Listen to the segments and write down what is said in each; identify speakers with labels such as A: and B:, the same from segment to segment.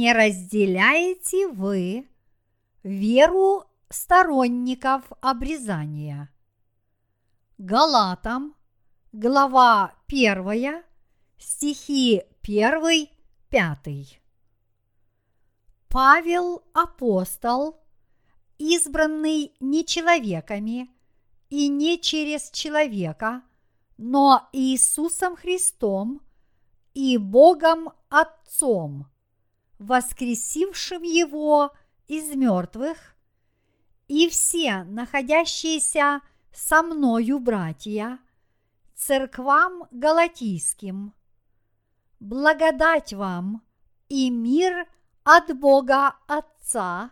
A: не разделяете вы веру сторонников обрезания. Галатам, глава 1, стихи 1, 5. Павел апостол, избранный не человеками и не через человека, но Иисусом Христом и Богом Отцом, воскресившим Его из мертвых, и все находящиеся со мною братья, церквам галатийским. Благодать вам и мир от Бога Отца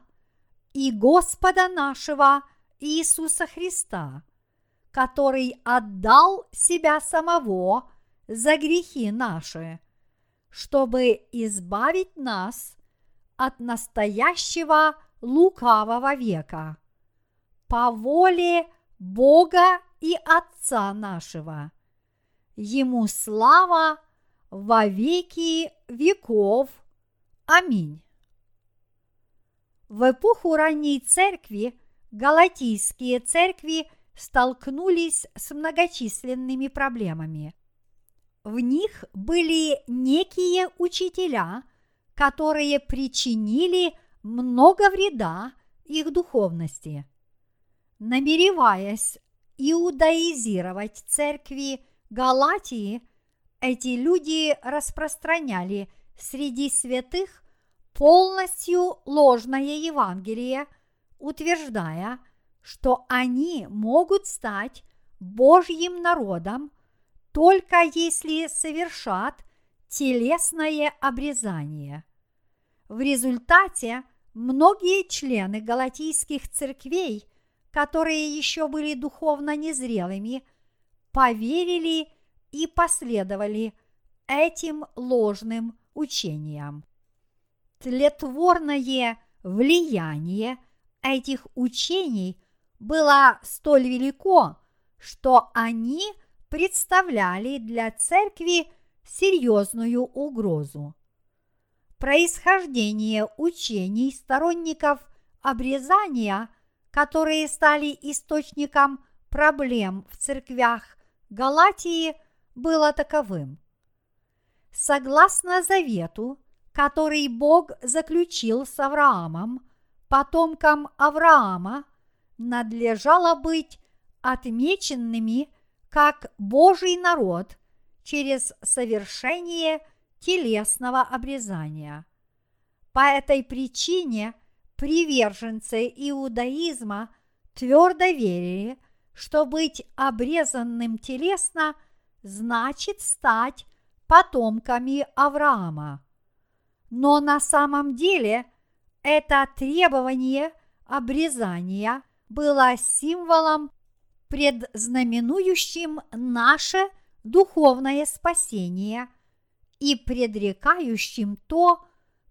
A: и Господа нашего Иисуса Христа, который отдал себя самого за грехи наши, чтобы избавить нас от настоящего лукавого века по воле Бога и Отца нашего. Ему слава во веки веков. Аминь. В эпоху ранней церкви галатийские церкви столкнулись с многочисленными проблемами. В них были некие учителя, которые причинили много вреда их духовности – намереваясь иудаизировать церкви Галатии, эти люди распространяли среди святых полностью ложное Евангелие, утверждая, что они могут стать Божьим народом только если совершат телесное обрезание. В результате многие члены галатийских церквей – которые еще были духовно незрелыми, поверили и последовали этим ложным учениям. Тлетворное влияние этих учений было столь велико, что они представляли для церкви серьезную угрозу. Происхождение учений сторонников обрезания – которые стали источником проблем в церквях Галатии, было таковым. Согласно завету, который Бог заключил с Авраамом, потомкам Авраама, надлежало быть отмеченными как Божий народ через совершение телесного обрезания. По этой причине – приверженцы иудаизма твердо верили, что быть обрезанным телесно значит стать потомками Авраама. Но на самом деле это требование обрезания было символом, предзнаменующим наше духовное спасение и предрекающим то,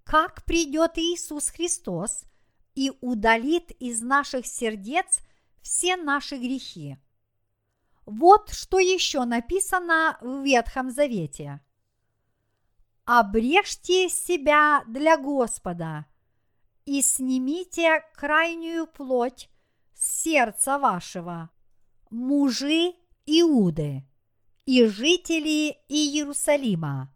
A: как придет Иисус Христос – и удалит из наших сердец все наши грехи. Вот что еще написано в Ветхом Завете. Обрежьте себя для Господа и снимите крайнюю плоть с сердца вашего, мужи Иуды и жители Иерусалима,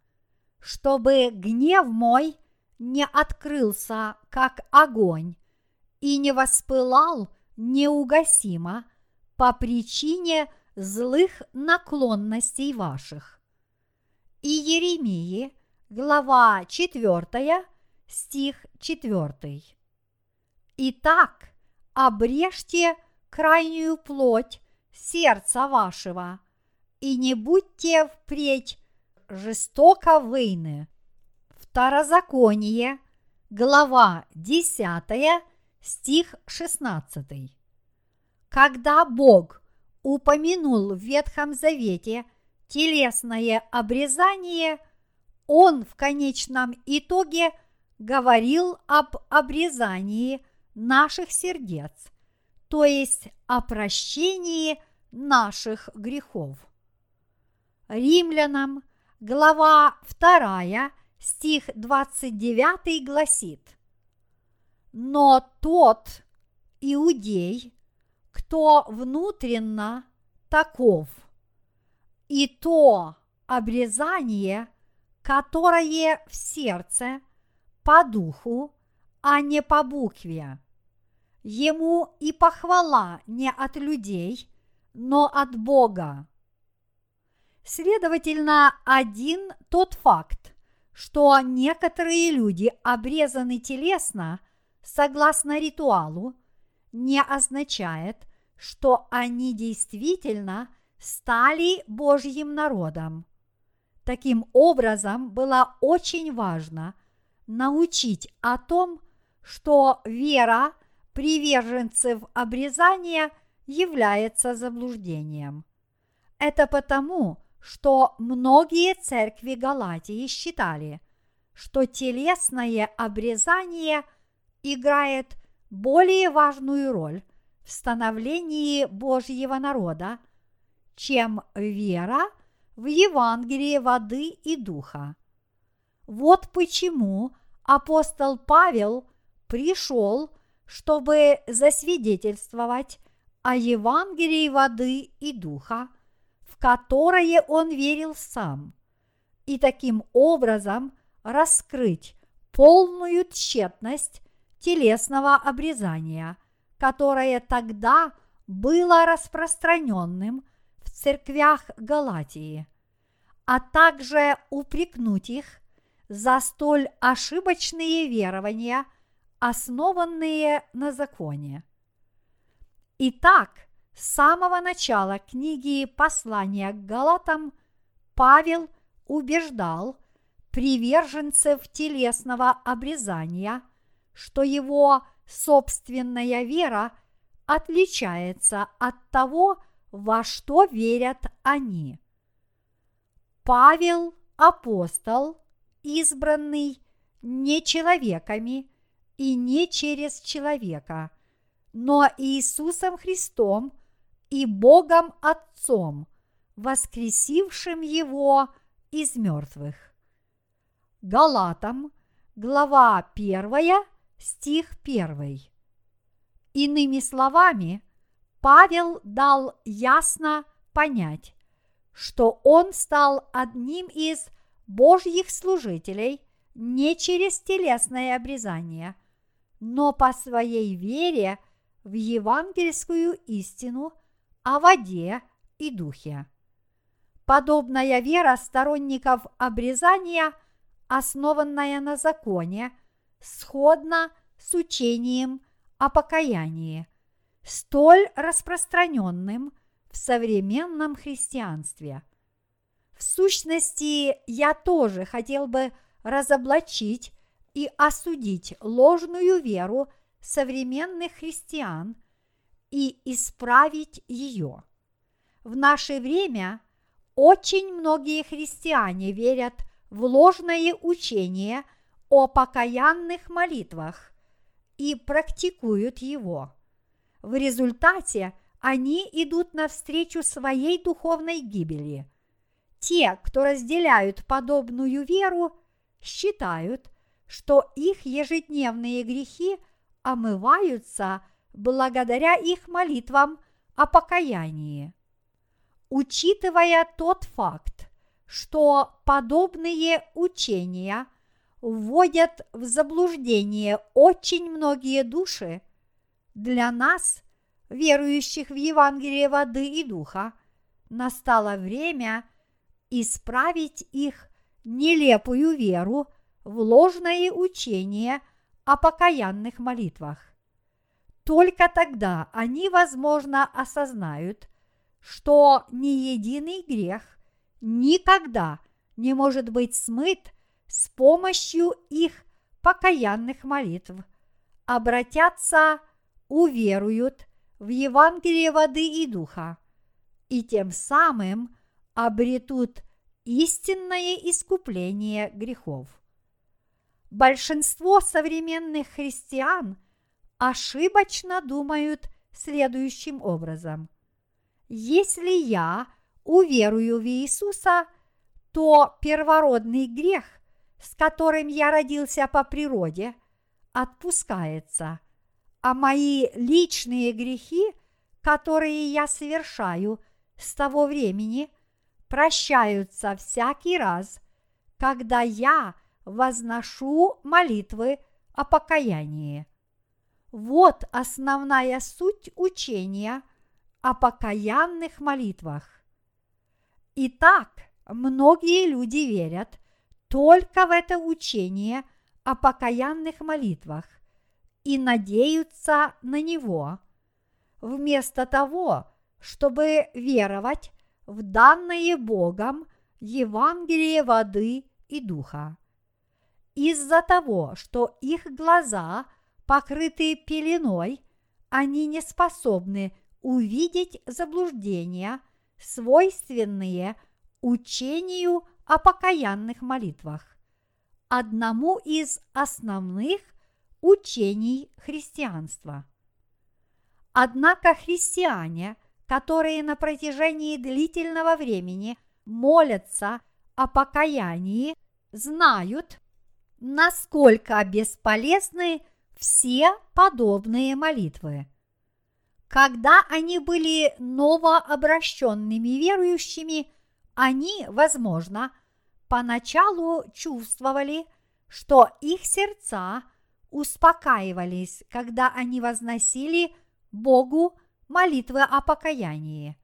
A: чтобы гнев мой не открылся, как огонь, и не воспылал неугасимо по причине злых наклонностей ваших. И Еремии, глава 4, стих 4. Итак, обрежьте крайнюю плоть сердца вашего, и не будьте впредь жестоко войны. Второзаконие, глава 10, стих 16. Когда Бог упомянул в Ветхом Завете телесное обрезание, Он в конечном итоге говорил об обрезании наших сердец, то есть о прощении наших грехов. Римлянам, глава 2, стих 29 гласит, «Но тот иудей, кто внутренно таков, и то обрезание, которое в сердце по духу, а не по букве. Ему и похвала не от людей, но от Бога. Следовательно, один тот факт, что некоторые люди обрезаны телесно, согласно ритуалу, не означает, что они действительно стали Божьим народом. Таким образом, было очень важно научить о том, что вера приверженцев обрезания является заблуждением. Это потому, что многие церкви Галатии считали, что телесное обрезание играет более важную роль в становлении Божьего народа, чем вера в Евангелие воды и духа. Вот почему апостол Павел пришел, чтобы засвидетельствовать о Евангелии воды и духа – которое он верил сам, и таким образом раскрыть полную тщетность телесного обрезания, которое тогда было распространенным в церквях Галатии, а также упрекнуть их за столь ошибочные верования, основанные на законе. Итак, с самого начала книги послания к Галатам Павел убеждал приверженцев телесного обрезания, что его собственная вера отличается от того, во что верят они. Павел – апостол, избранный не человеками и не через человека, но Иисусом Христом и Богом Отцом, воскресившим Его из мертвых. Галатам, глава 1, стих 1. Иными словами, Павел дал ясно понять, что он стал одним из Божьих служителей не через телесное обрезание, но по своей вере в евангельскую истину о воде и духе. Подобная вера сторонников обрезания, основанная на законе, сходна с учением о покаянии, столь распространенным в современном христианстве. В сущности, я тоже хотел бы разоблачить и осудить ложную веру современных христиан – и исправить ее. В наше время очень многие христиане верят в ложное учение о покаянных молитвах и практикуют его. В результате они идут навстречу своей духовной гибели. Те, кто разделяют подобную веру, считают, что их ежедневные грехи омываются благодаря их молитвам о покаянии. Учитывая тот факт, что подобные учения вводят в заблуждение очень многие души, для нас, верующих в Евангелие воды и духа, настало время исправить их нелепую веру в ложное учение о покаянных молитвах. Только тогда они, возможно, осознают, что ни единый грех никогда не может быть смыт с помощью их покаянных молитв, обратятся, уверуют в Евангелие воды и духа, и тем самым обретут истинное искупление грехов. Большинство современных христиан – ошибочно думают следующим образом. Если я уверую в Иисуса, то первородный грех с которым я родился по природе, отпускается, а мои личные грехи, которые я совершаю с того времени, прощаются всякий раз, когда я возношу молитвы о покаянии. Вот основная суть учения о покаянных молитвах. Итак, многие люди верят только в это учение о покаянных молитвах и надеются на него, вместо того, чтобы веровать в данное Богом Евангелие воды и духа. Из-за того, что их глаза покрыты пеленой, они не способны увидеть заблуждения, свойственные учению о покаянных молитвах, одному из основных учений христианства. Однако христиане, которые на протяжении длительного времени молятся о покаянии, знают, насколько бесполезны все подобные молитвы. Когда они были новообращенными верующими, они, возможно, поначалу чувствовали, что их сердца успокаивались, когда они возносили Богу молитвы о покаянии.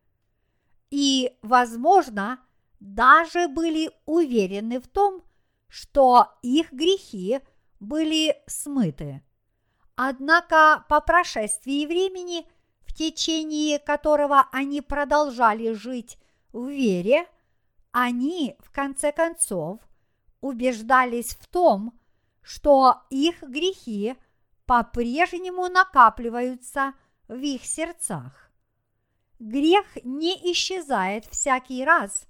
A: И, возможно, даже были уверены в том, что их грехи были смыты. Однако по прошествии времени, в течение которого они продолжали жить в вере, они, в конце концов, убеждались в том, что их грехи по-прежнему накапливаются в их сердцах. Грех не исчезает всякий раз,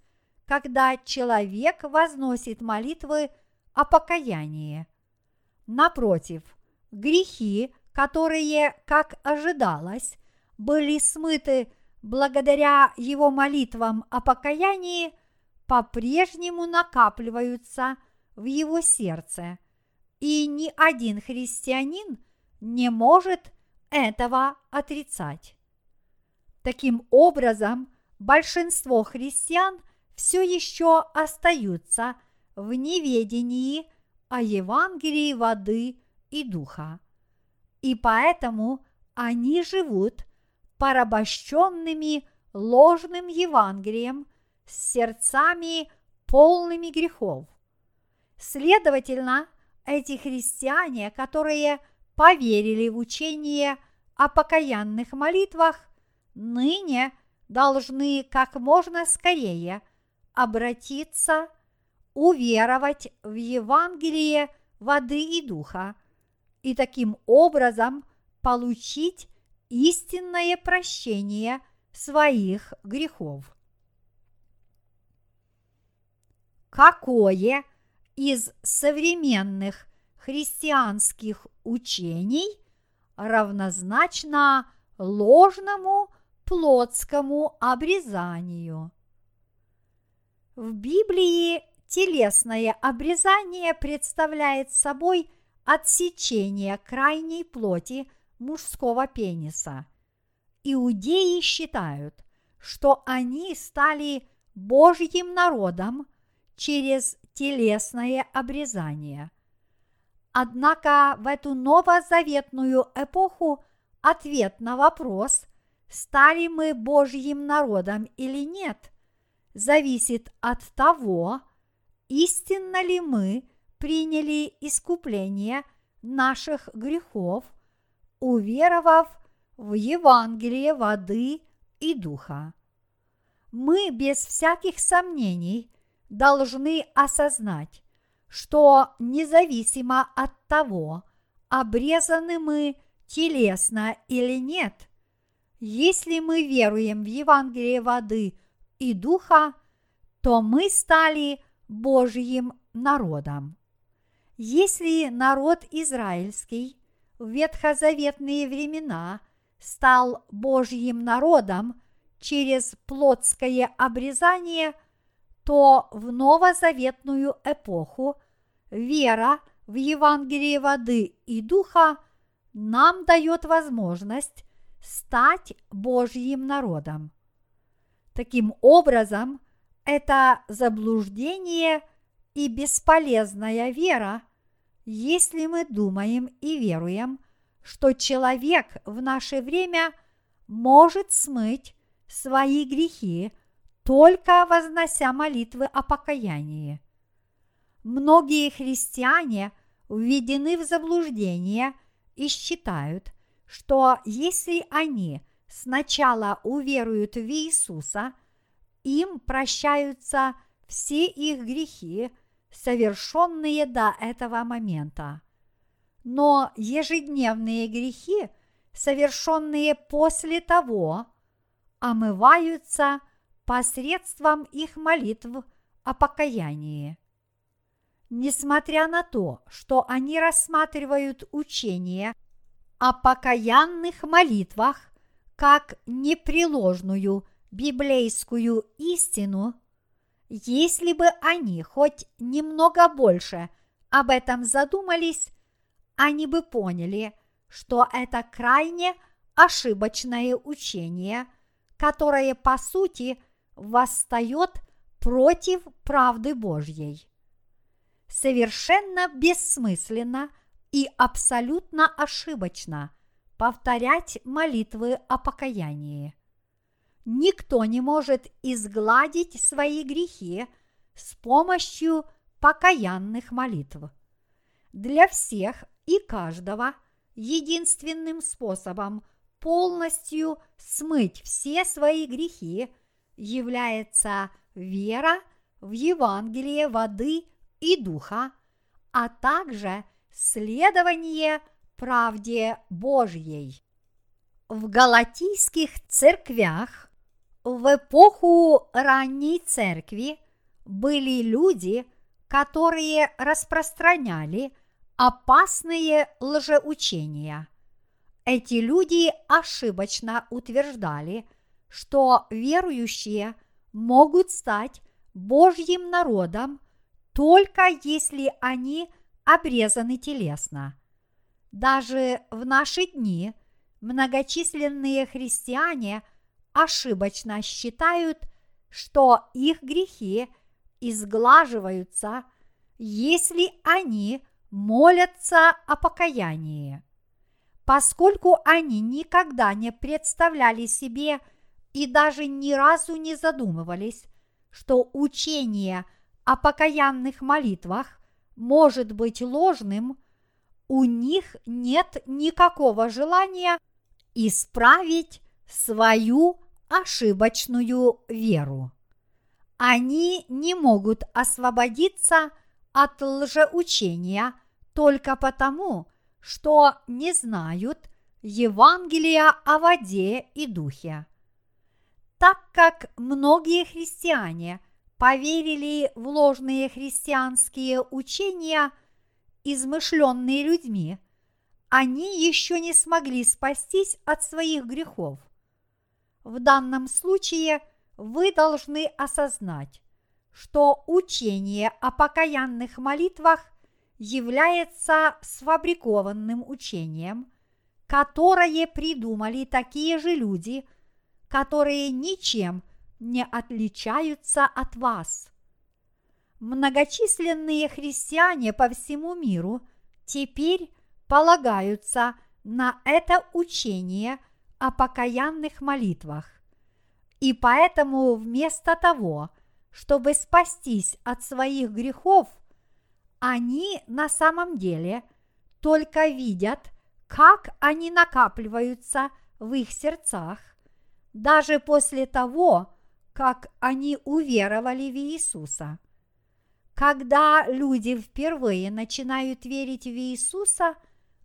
A: когда человек возносит молитвы о покаянии. Напротив, грехи, которые, как ожидалось, были смыты благодаря его молитвам о покаянии, по-прежнему накапливаются в его сердце, и ни один христианин не может этого отрицать. Таким образом, большинство христиан все еще остаются в неведении о Евангелии воды и духа. И поэтому они живут порабощенными ложным Евангелием с сердцами полными грехов. Следовательно, эти христиане, которые поверили в учение о покаянных молитвах, ныне должны как можно скорее – обратиться, уверовать в Евангелие воды и духа и таким образом получить истинное прощение своих грехов. Какое из современных христианских учений равнозначно ложному плотскому обрезанию? В Библии телесное обрезание представляет собой отсечение крайней плоти мужского пениса. Иудеи считают, что они стали Божьим народом через телесное обрезание. Однако в эту новозаветную эпоху ответ на вопрос, стали мы Божьим народом или нет – зависит от того, истинно ли мы приняли искупление наших грехов, уверовав в Евангелие воды и духа. Мы без всяких сомнений должны осознать, что независимо от того, обрезаны мы телесно или нет, если мы веруем в Евангелие воды и Духа, то мы стали Божьим народом. Если народ израильский в ветхозаветные времена стал Божьим народом через плотское обрезание, то в новозаветную эпоху вера в Евангелие воды и духа нам дает возможность стать Божьим народом. Таким образом, это заблуждение и бесполезная вера, если мы думаем и веруем, что человек в наше время может смыть свои грехи, только вознося молитвы о покаянии. Многие христиане введены в заблуждение и считают, что если они сначала уверуют в Иисуса, им прощаются все их грехи, совершенные до этого момента. Но ежедневные грехи, совершенные после того, омываются посредством их молитв о покаянии. Несмотря на то, что они рассматривают учение о покаянных молитвах как непреложную библейскую истину, если бы они хоть немного больше об этом задумались, они бы поняли, что это крайне ошибочное учение, которое по сути восстает против правды Божьей. Совершенно бессмысленно и абсолютно ошибочно повторять молитвы о покаянии. Никто не может изгладить свои грехи с помощью покаянных молитв. Для всех и каждого единственным способом полностью смыть все свои грехи является вера в Евангелие воды и духа, а также следование правде Божьей. В галатийских церквях в эпоху ранней церкви были люди, которые распространяли опасные лжеучения. Эти люди ошибочно утверждали, что верующие могут стать Божьим народом только если они обрезаны телесно. Даже в наши дни многочисленные христиане ошибочно считают, что их грехи изглаживаются, если они молятся о покаянии. Поскольку они никогда не представляли себе и даже ни разу не задумывались, что учение о покаянных молитвах может быть ложным, у них нет никакого желания исправить свою ошибочную веру. Они не могут освободиться от лжеучения только потому, что не знают Евангелия о воде и духе. Так как многие христиане поверили в ложные христианские учения, измышленные людьми, они еще не смогли спастись от своих грехов. В данном случае вы должны осознать, что учение о покаянных молитвах является сфабрикованным учением, которое придумали такие же люди, которые ничем не отличаются от вас. Многочисленные христиане по всему миру теперь полагаются на это учение о покаянных молитвах. И поэтому вместо того, чтобы спастись от своих грехов, они на самом деле только видят, как они накапливаются в их сердцах, даже после того, как они уверовали в Иисуса. Когда люди впервые начинают верить в Иисуса,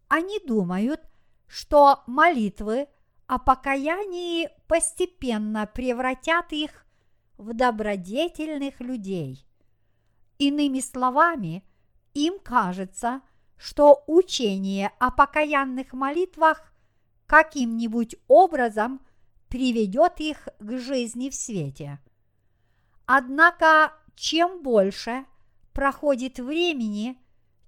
A: они думают, что молитвы о покаянии постепенно превратят их в добродетельных людей. Иными словами, им кажется, что учение о покаянных молитвах каким-нибудь образом приведет их к жизни в свете. Однако, чем больше проходит времени,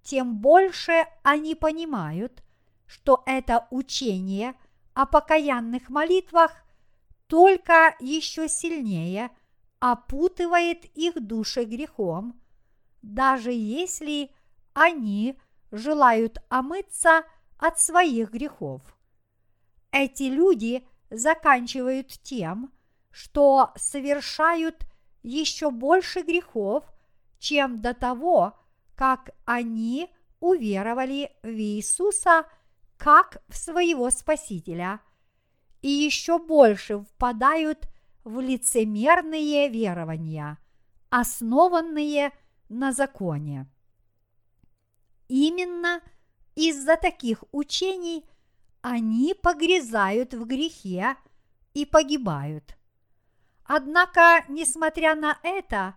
A: тем больше они понимают, что это учение о покаянных молитвах только еще сильнее опутывает их души грехом, даже если они желают омыться от своих грехов. Эти люди заканчивают тем, что совершают еще больше грехов, чем до того, как они уверовали в Иисуса как в своего Спасителя, и еще больше впадают в лицемерные верования, основанные на законе. Именно из-за таких учений они погрязают в грехе и погибают. Однако, несмотря на это,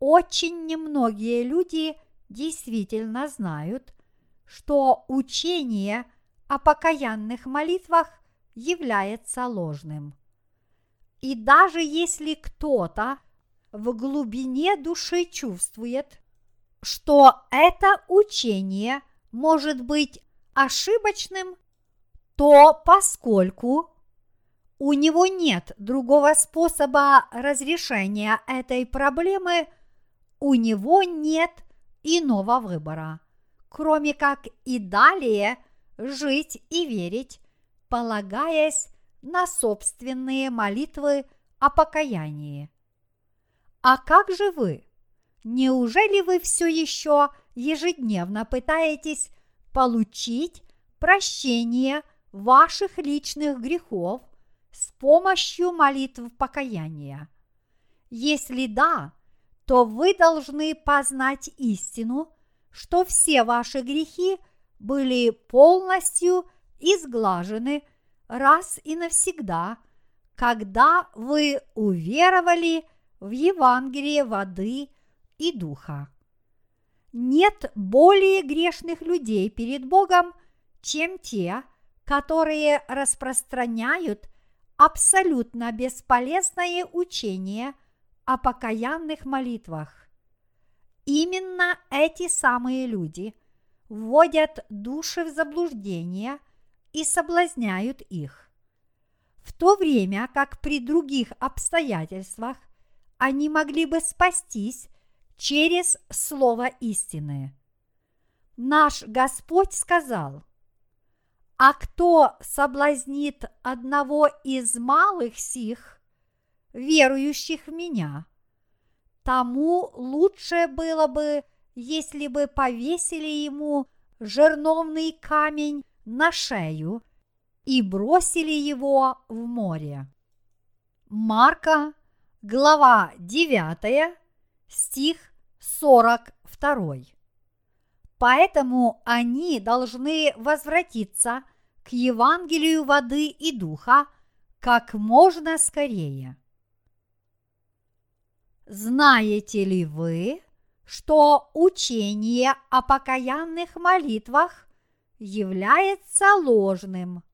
A: очень немногие люди действительно знают, что учение о покаянных молитвах является ложным. И даже если кто-то в глубине души чувствует, что это учение может быть ошибочным, то поскольку у него нет другого способа разрешения этой проблемы, у него нет иного выбора, кроме как и далее жить и верить, полагаясь на собственные молитвы о покаянии. А как же вы? Неужели вы все еще ежедневно пытаетесь получить прощение ваших личных грехов с помощью молитв покаяния? Если да, то вы должны познать истину, что все ваши грехи были полностью изглажены раз и навсегда, когда вы уверовали в Евангелие воды и духа. Нет более грешных людей перед Богом, чем те, которые распространяют абсолютно бесполезное учение о покаянных молитвах. Именно эти самые люди вводят души в заблуждение и соблазняют их. В то время как при других обстоятельствах они могли бы спастись через слово истины. Наш Господь сказал, а кто соблазнит одного из малых сих, верующих в меня, тому лучше было бы, если бы повесили ему жерновный камень на шею и бросили его в море. Марка, глава 9, стих 42. Поэтому они должны возвратиться к Евангелию воды и духа как можно скорее. Знаете ли вы, что учение о покаянных молитвах является ложным?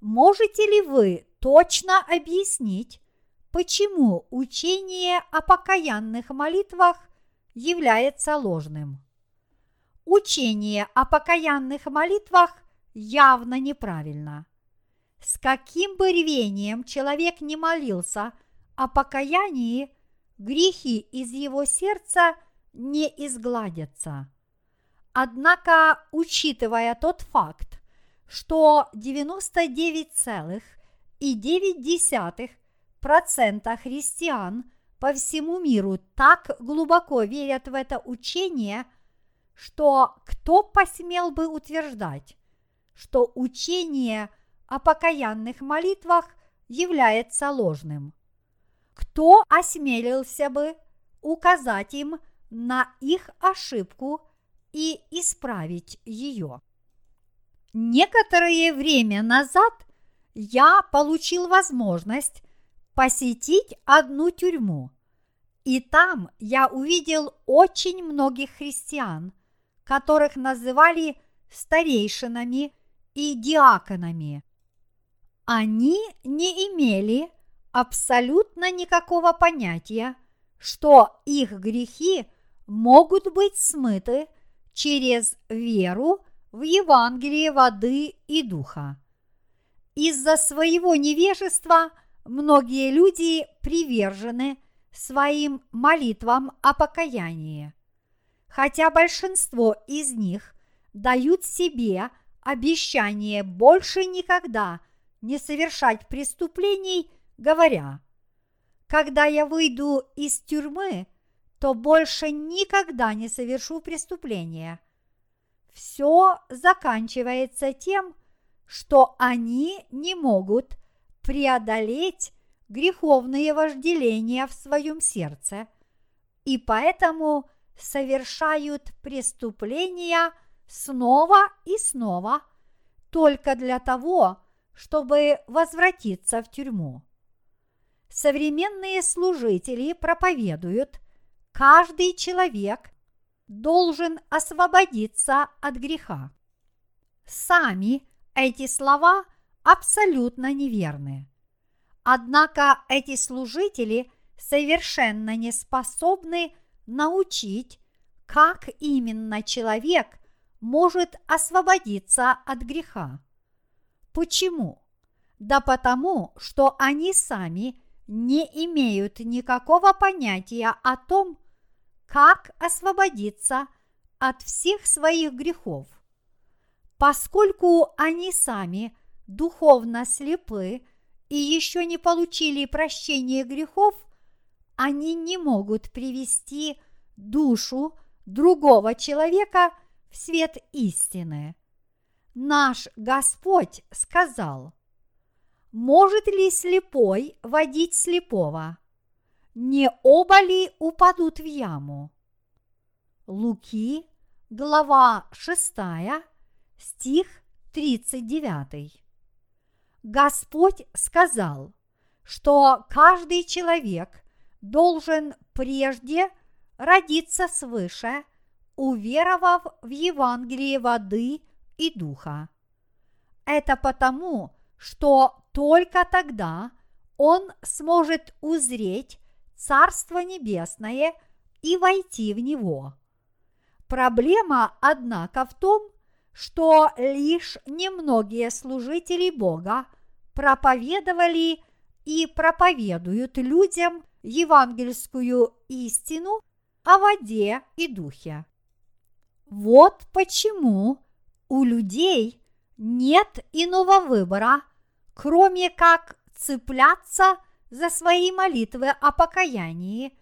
A: Можете ли вы точно объяснить, почему учение о покаянных молитвах является ложным. Учение о покаянных молитвах явно неправильно. С каким бы рвением человек не молился о покаянии, грехи из его сердца не изгладятся. Однако, учитывая тот факт, что 99,9% процента христиан по всему миру так глубоко верят в это учение, что кто посмел бы утверждать, что учение о покаянных молитвах является ложным? Кто осмелился бы указать им на их ошибку и исправить ее? Некоторое время назад я получил возможность посетить одну тюрьму. И там я увидел очень многих христиан, которых называли старейшинами и диаконами. Они не имели абсолютно никакого понятия, что их грехи могут быть смыты через веру в Евангелие воды и духа. Из-за своего невежества многие люди привержены своим молитвам о покаянии. Хотя большинство из них дают себе обещание больше никогда не совершать преступлений, говоря, когда я выйду из тюрьмы, то больше никогда не совершу преступления. Все заканчивается тем, что они не могут преодолеть греховные вожделения в своем сердце, и поэтому совершают преступления снова и снова только для того, чтобы возвратиться в тюрьму. Современные служители проповедуют, каждый человек должен освободиться от греха. Сами эти слова абсолютно неверны. Однако эти служители совершенно не способны научить, как именно человек может освободиться от греха. Почему? Да потому, что они сами не имеют никакого понятия о том, как освободиться от всех своих грехов. Поскольку они сами духовно слепы и еще не получили прощения грехов, они не могут привести душу другого человека в свет истины. Наш Господь сказал, может ли слепой водить слепого? Не оба ли упадут в яму? Луки, глава 6, стих 39. Господь сказал, что каждый человек должен прежде родиться свыше, уверовав в Евангелие воды и духа. Это потому, что только тогда он сможет узреть Царство Небесное и войти в него. Проблема, однако, в том, что лишь немногие служители Бога проповедовали и проповедуют людям евангельскую истину о воде и духе. Вот почему у людей нет иного выбора, кроме как цепляться за свои молитвы о покаянии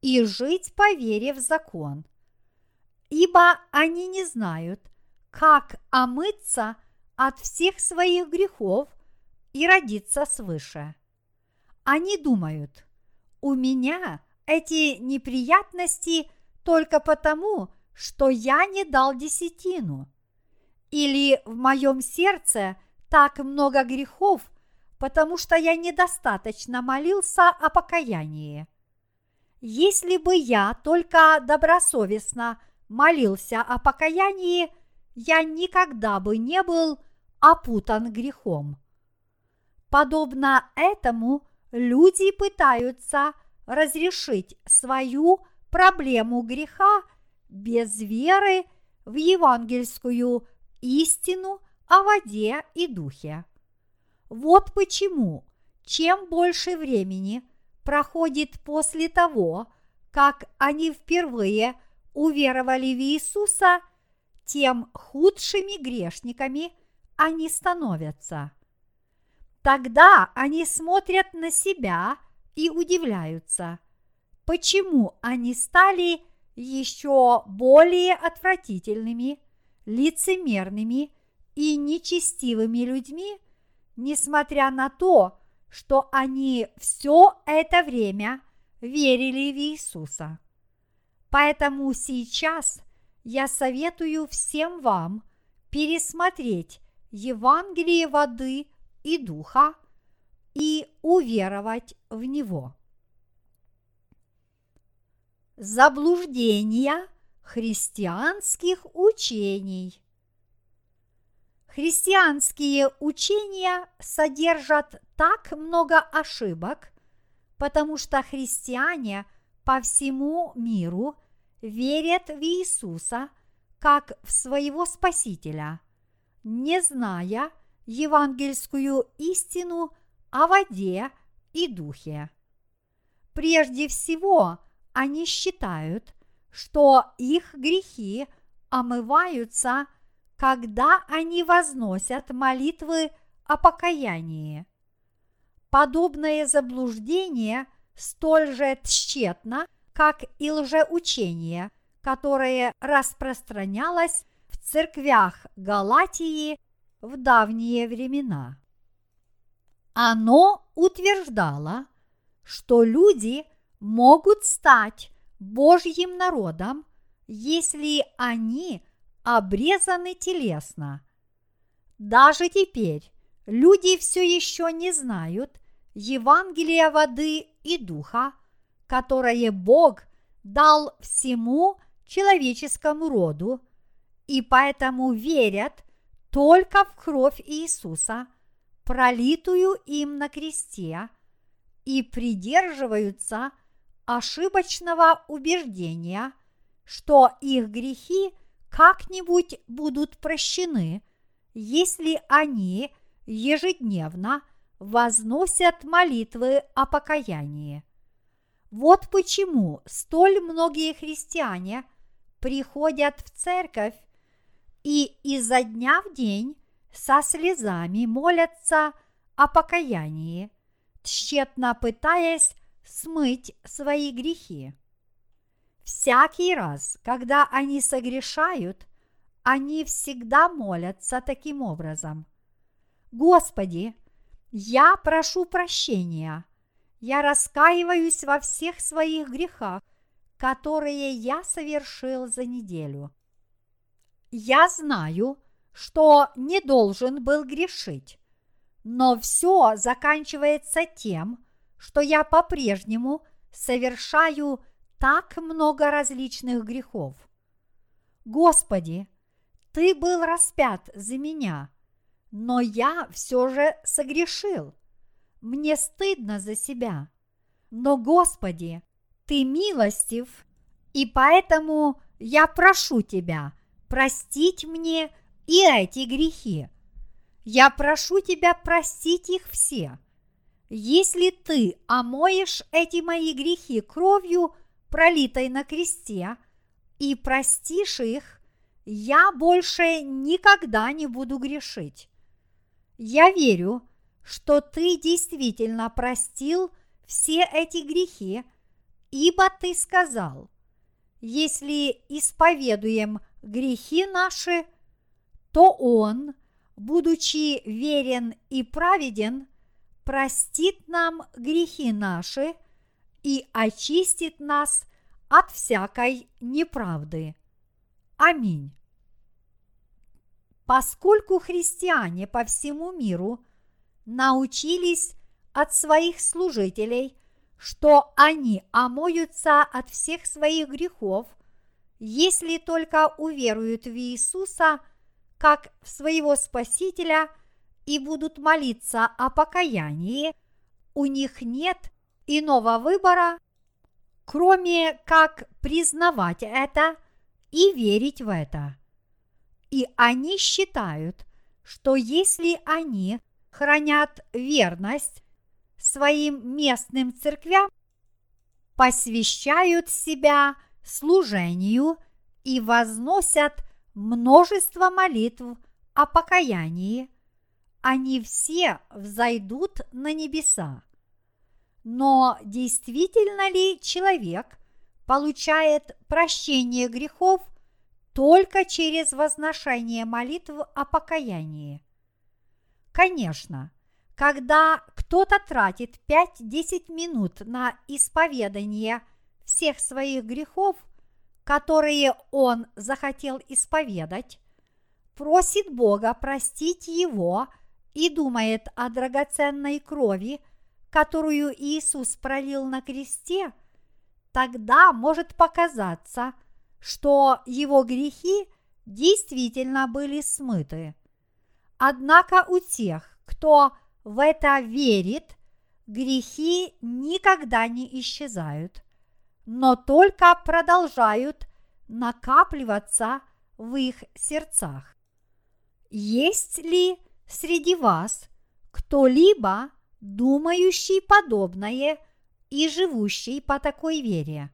A: и жить по вере в закон. Ибо они не знают, как омыться от всех своих грехов и родиться свыше. Они думают, у меня эти неприятности только потому, что я не дал десятину. Или в моем сердце так много грехов, потому что я недостаточно молился о покаянии. Если бы я только добросовестно молился о покаянии, я никогда бы не был опутан грехом. Подобно этому люди пытаются разрешить свою проблему греха без веры в евангельскую истину о воде и духе. Вот почему, чем больше времени проходит после того, как они впервые уверовали в Иисуса, тем худшими грешниками они становятся. Тогда они смотрят на себя и удивляются, почему они стали еще более отвратительными, лицемерными и нечестивыми людьми, несмотря на то, что они все это время верили в Иисуса. Поэтому сейчас я советую всем вам пересмотреть Евангелие воды и духа и уверовать в него. Заблуждения христианских учений. Христианские учения содержат так много ошибок, потому что христиане по всему миру верят в Иисуса как в своего Спасителя, не зная евангельскую истину о воде и духе. Прежде всего, они считают, что их грехи омываются, когда они возносят молитвы о покаянии. Подобное заблуждение столь же тщетно, как и лжеучение, которое распространялось в церквях Галатии в давние времена. Оно утверждало, что люди могут стать Божьим народом, если они обрезаны телесно. Даже теперь люди все еще не знают Евангелия воды и духа, которое Бог дал всему человеческому роду, и поэтому верят только в кровь Иисуса, пролитую им на кресте, и придерживаются ошибочного убеждения, что их грехи как-нибудь будут прощены, если они ежедневно возносят молитвы о покаянии. Вот почему столь многие христиане приходят в церковь и изо дня в день со слезами молятся о покаянии, тщетно пытаясь смыть свои грехи. Всякий раз, когда они согрешают, они всегда молятся таким образом. Господи, я прошу прощения, я раскаиваюсь во всех своих грехах, которые я совершил за неделю. Я знаю, что не должен был грешить, но все заканчивается тем, что я по-прежнему совершаю так много различных грехов. Господи, Ты был распят за меня, но я все же согрешил. Мне стыдно за себя. Но, Господи, Ты милостив, и поэтому я прошу Тебя простить мне и эти грехи. Я прошу Тебя простить их все – если ты омоешь эти мои грехи кровью, пролитой на кресте, и простишь их, я больше никогда не буду грешить. Я верю, что ты действительно простил все эти грехи, ибо ты сказал, если исповедуем грехи наши, то Он, будучи верен и праведен, простит нам грехи наши и очистит нас от всякой неправды. Аминь. Поскольку христиане по всему миру научились от своих служителей, что они омоются от всех своих грехов, если только уверуют в Иисуса как в своего Спасителя – и будут молиться о покаянии, у них нет иного выбора, кроме как признавать это и верить в это. И они считают, что если они хранят верность своим местным церквям, посвящают себя служению и возносят множество молитв о покаянии, они все взойдут на небеса. Но действительно ли человек получает прощение грехов только через возношение молитв о покаянии? Конечно, когда кто-то тратит 5-10 минут на исповедание всех своих грехов, которые он захотел исповедать, просит Бога простить его – и думает о драгоценной крови, которую Иисус пролил на кресте, тогда может показаться, что его грехи действительно были смыты. Однако у тех, кто в это верит, грехи никогда не исчезают, но только продолжают накапливаться в их сердцах. Есть ли среди вас кто-либо, думающий подобное и живущий по такой вере?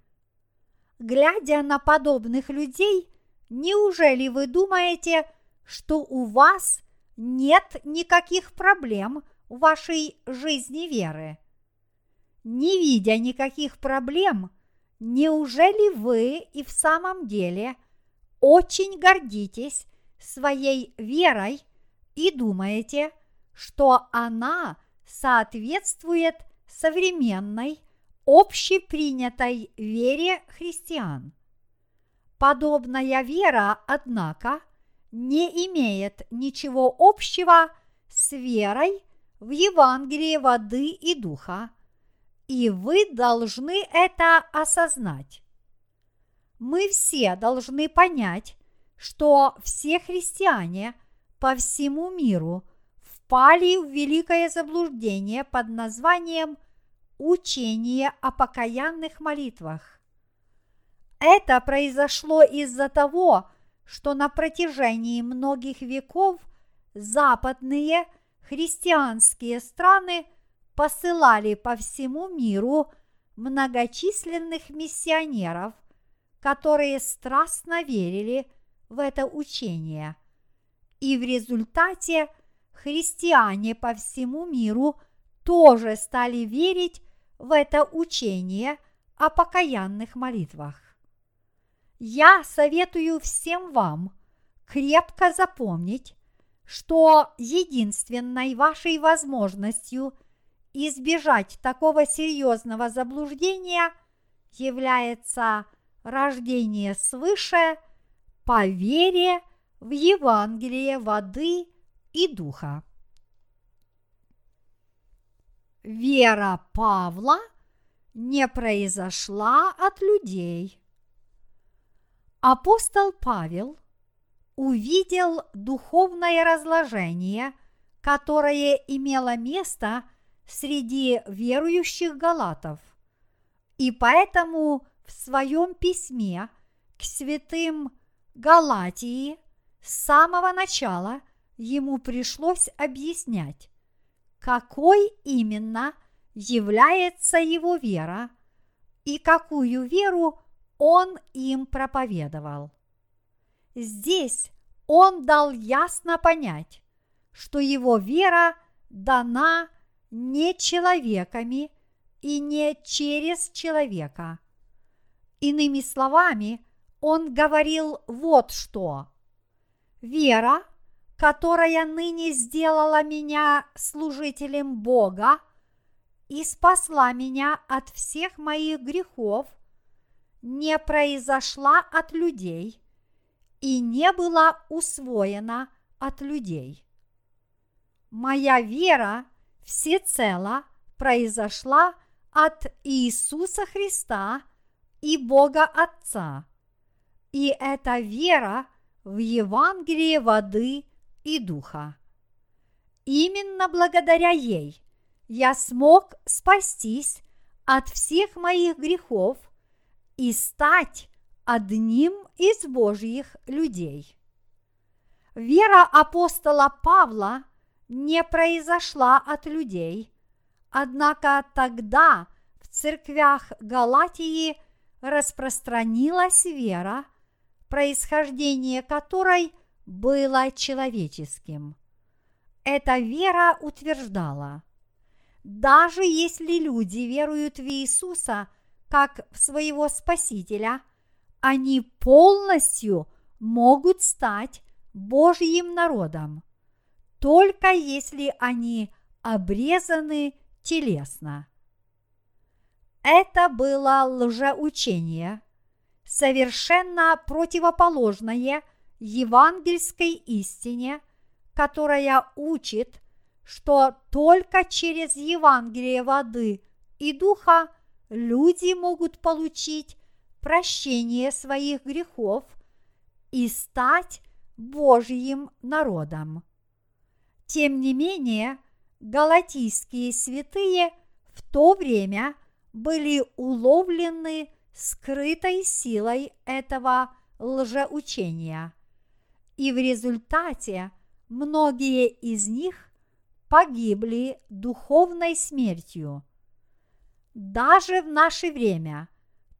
A: Глядя на подобных людей, неужели вы думаете, что у вас нет никаких проблем в вашей жизни веры? Не видя никаких проблем, неужели вы и в самом деле очень гордитесь своей верой и думаете, что она соответствует современной общепринятой вере христиан. Подобная вера, однако, не имеет ничего общего с верой в Евангелие воды и духа, и вы должны это осознать. Мы все должны понять, что все христиане по всему миру впали в великое заблуждение под названием учение о покаянных молитвах. Это произошло из-за того, что на протяжении многих веков западные христианские страны посылали по всему миру многочисленных миссионеров, которые страстно верили в это учение. И в результате христиане по всему миру тоже стали верить в это учение о покаянных молитвах. Я советую всем вам крепко запомнить, что единственной вашей возможностью избежать такого серьезного заблуждения является рождение свыше по вере в Евангелие воды и духа. Вера Павла не произошла от людей. Апостол Павел увидел духовное разложение, которое имело место среди верующих галатов, и поэтому в своем письме к святым Галатии с самого начала ему пришлось объяснять, какой именно является его вера и какую веру он им проповедовал. Здесь он дал ясно понять, что его вера дана не человеками и не через человека. Иными словами, он говорил вот что. Вера – которая ныне сделала меня служителем Бога и спасла меня от всех моих грехов, не произошла от людей и не была усвоена от людей. Моя вера всецело произошла от Иисуса Христа и Бога Отца. И эта вера в Евангелие воды и духа. Именно благодаря ей я смог спастись от всех моих грехов и стать одним из Божьих людей. Вера апостола Павла не произошла от людей, однако тогда в церквях Галатии распространилась вера, происхождение которой – было человеческим. Эта вера утверждала, даже если люди веруют в Иисуса как в своего Спасителя, они полностью могут стать Божьим народом, только если они обрезаны телесно. Это было лжеучение, совершенно противоположное – евангельской истине, которая учит, что только через Евангелие воды и духа люди могут получить прощение своих грехов и стать Божьим народом. Тем не менее, галатийские святые в то время были уловлены скрытой силой этого лжеучения – и в результате многие из них погибли духовной смертью. Даже в наше время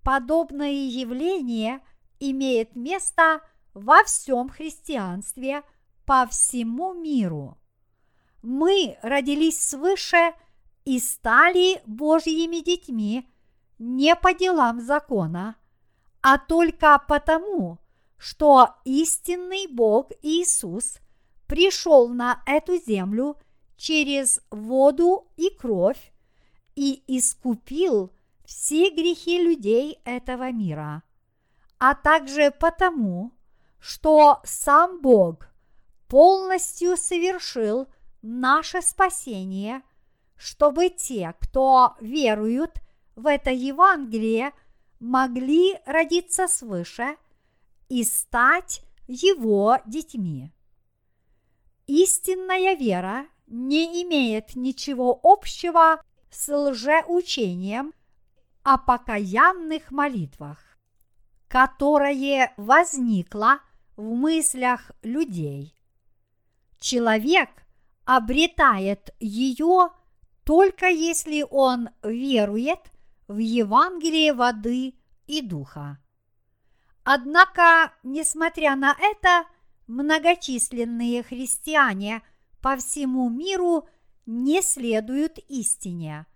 A: подобное явление имеет место во всем христианстве по всему миру. Мы родились свыше и стали Божьими детьми не по делам закона, а только потому, что истинный Бог Иисус пришел на эту землю через воду и кровь и искупил все грехи людей этого мира, а также потому, что сам Бог полностью совершил наше спасение, чтобы те, кто веруют в это Евангелие, могли родиться свыше и стать его детьми. Истинная вера не имеет ничего общего с лжеучением о покаянных молитвах, которое возникло в мыслях людей. Человек обретает ее только если он верует в Евангелие воды и духа. Однако, несмотря на это, многочисленные христиане по всему миру не следуют истине,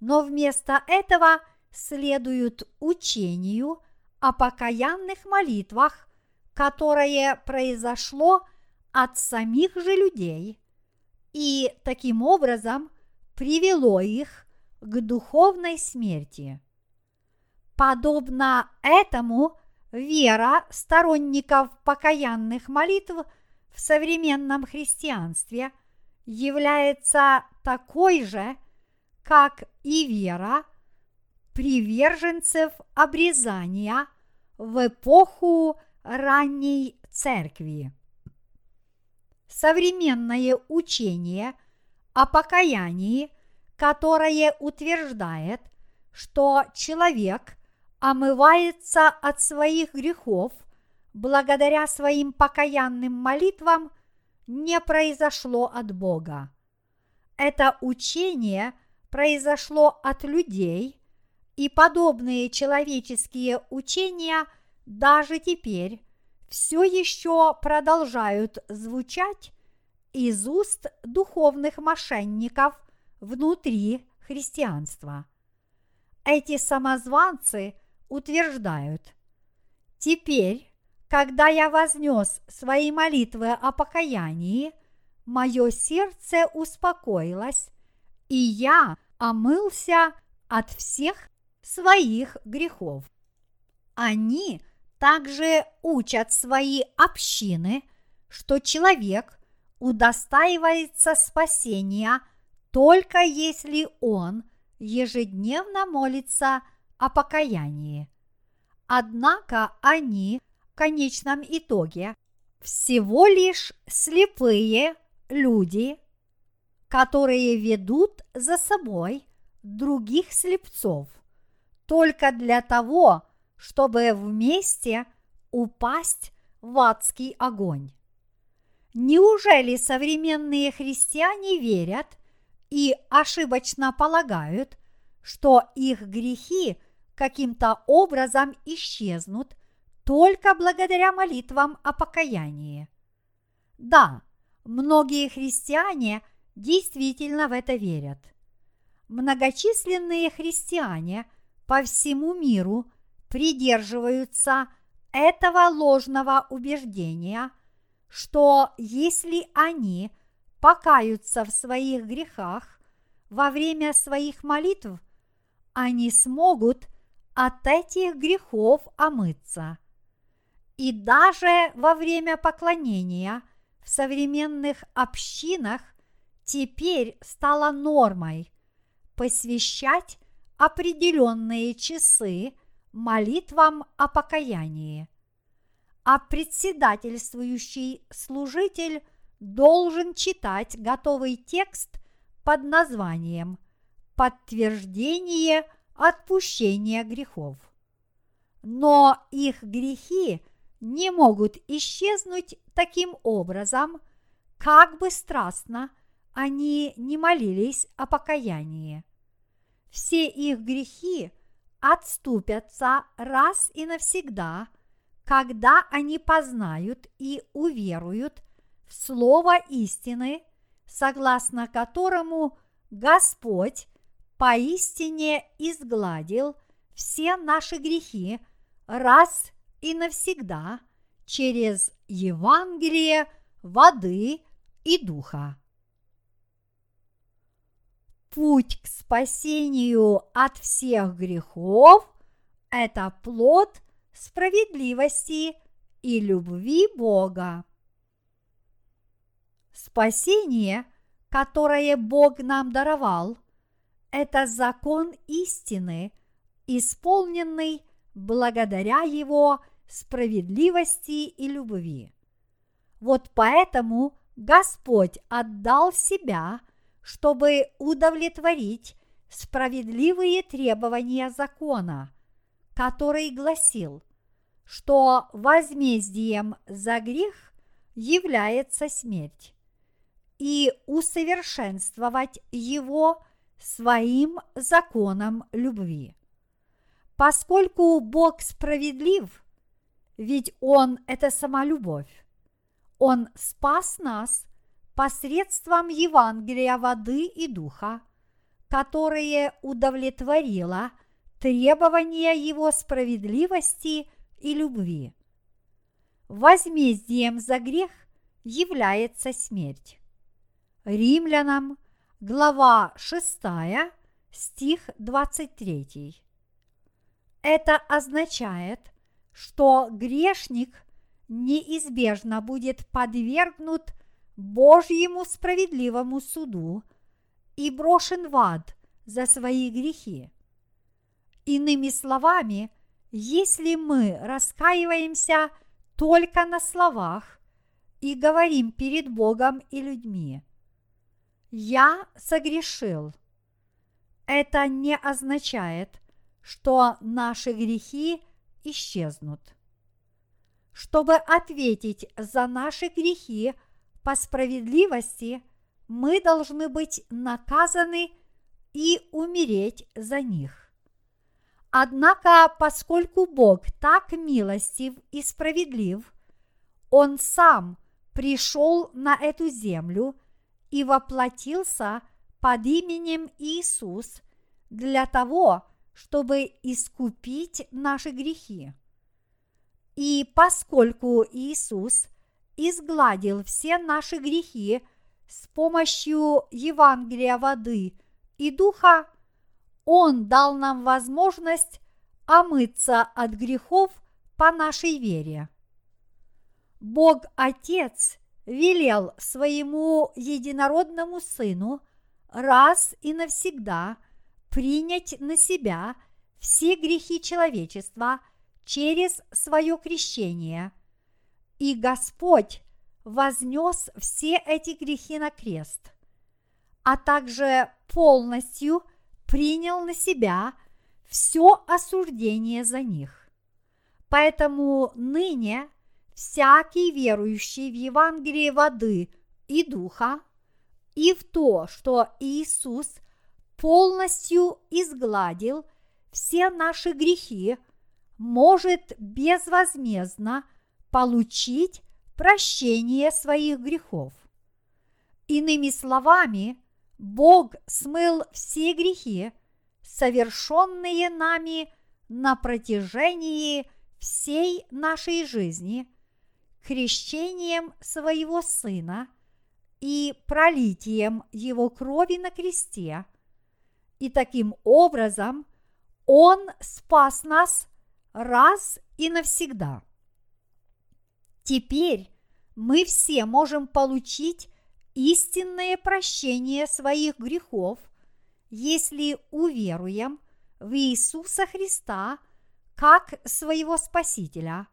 A: но вместо этого следуют учению о покаянных молитвах, которое произошло от самих же людей и таким образом привело их к духовной смерти. Подобно этому вера сторонников покаянных молитв в современном христианстве является такой же, как и вера приверженцев обрезания в эпоху ранней церкви. Современное учение о покаянии, которое утверждает, что человек омывается от своих грехов благодаря своим покаянным молитвам, не произошло от Бога. Это учение произошло от людей, и подобные человеческие учения даже теперь все еще продолжают звучать из уст духовных мошенников внутри христианства. Эти самозванцы утверждают, теперь, когда я вознес свои молитвы о покаянии, мое сердце успокоилось, и я омылся от всех своих грехов. Они также учат свои общины, что человек удостаивается спасения только если он ежедневно молится о покаянии. Однако они в конечном итоге всего лишь слепые люди, которые ведут за собой других слепцов только для того, чтобы вместе упасть в адский огонь. Неужели современные христиане верят и ошибочно полагают, что их грехи каким-то образом исчезнут только благодаря молитвам о покаянии? Да, многие христиане действительно в это верят. Многочисленные христиане по всему миру придерживаются этого ложного убеждения, что если они покаются в своих грехах во время своих молитв, они смогут от этих грехов омыться. И даже во время поклонения в современных общинах теперь стало нормой посвящать определенные часы молитвам о покаянии. А председательствующий служитель должен читать готовый текст под названием «Подтверждение отпущения грехов». Но их грехи не могут исчезнуть таким образом, как бы страстно они не молились о покаянии. Все их грехи отступятся раз и навсегда, когда они познают и уверуют в Слово истины, согласно которому Господь поистине изгладил все наши грехи раз и навсегда через Евангелие воды и духа. Путь к спасению от всех грехов – это плод справедливости и любви Бога. Спасение, которое Бог нам даровал, это закон истины, исполненный благодаря Его справедливости и любви. Вот поэтому Господь отдал себя, чтобы удовлетворить справедливые требования закона, который гласил, что возмездием за грех является смерть, и усовершенствовать его своим законом любви. Поскольку Бог справедлив, ведь Он – это сама любовь, Он спас нас посредством Евангелия воды и духа, которое удовлетворило требования Его справедливости и любви. Возмездием за грех является смерть. Римлянам, глава 6, стих 23. Это означает, что грешник неизбежно будет подвергнут Божьему справедливому суду и брошен в ад за свои грехи. Иными словами, если мы раскаиваемся только на словах и говорим перед Богом и людьми, «Я согрешил», это не означает, что наши грехи исчезнут. Чтобы ответить за наши грехи по справедливости, мы должны быть наказаны и умереть за них. Однако, поскольку Бог так милостив и справедлив, Он сам пришел на эту землю и воплотился под именем Иисус для того, чтобы искупить наши грехи. И поскольку Иисус изгладил все наши грехи с помощью Евангелия воды и духа, Он дал нам возможность омыться от грехов по нашей вере. Бог Отец велел своему единородному Сыну раз и навсегда – принять на себя все грехи человечества через свое крещение. И Господь вознес все эти грехи на крест, а также полностью принял на себя все осуждение за них. Поэтому ныне всякий верующий в Евангелие воды и духа и в то, что Иисус – полностью изгладил все наши грехи, может безвозмездно получить прощение своих грехов. Иными словами, Бог смыл все грехи, совершенные нами на протяжении всей нашей жизни, крещением своего Сына и пролитием Его крови на кресте – и таким образом Он спас нас раз и навсегда. Теперь мы все можем получить истинное прощение своих грехов, если уверуем в Иисуса Христа как своего Спасителя,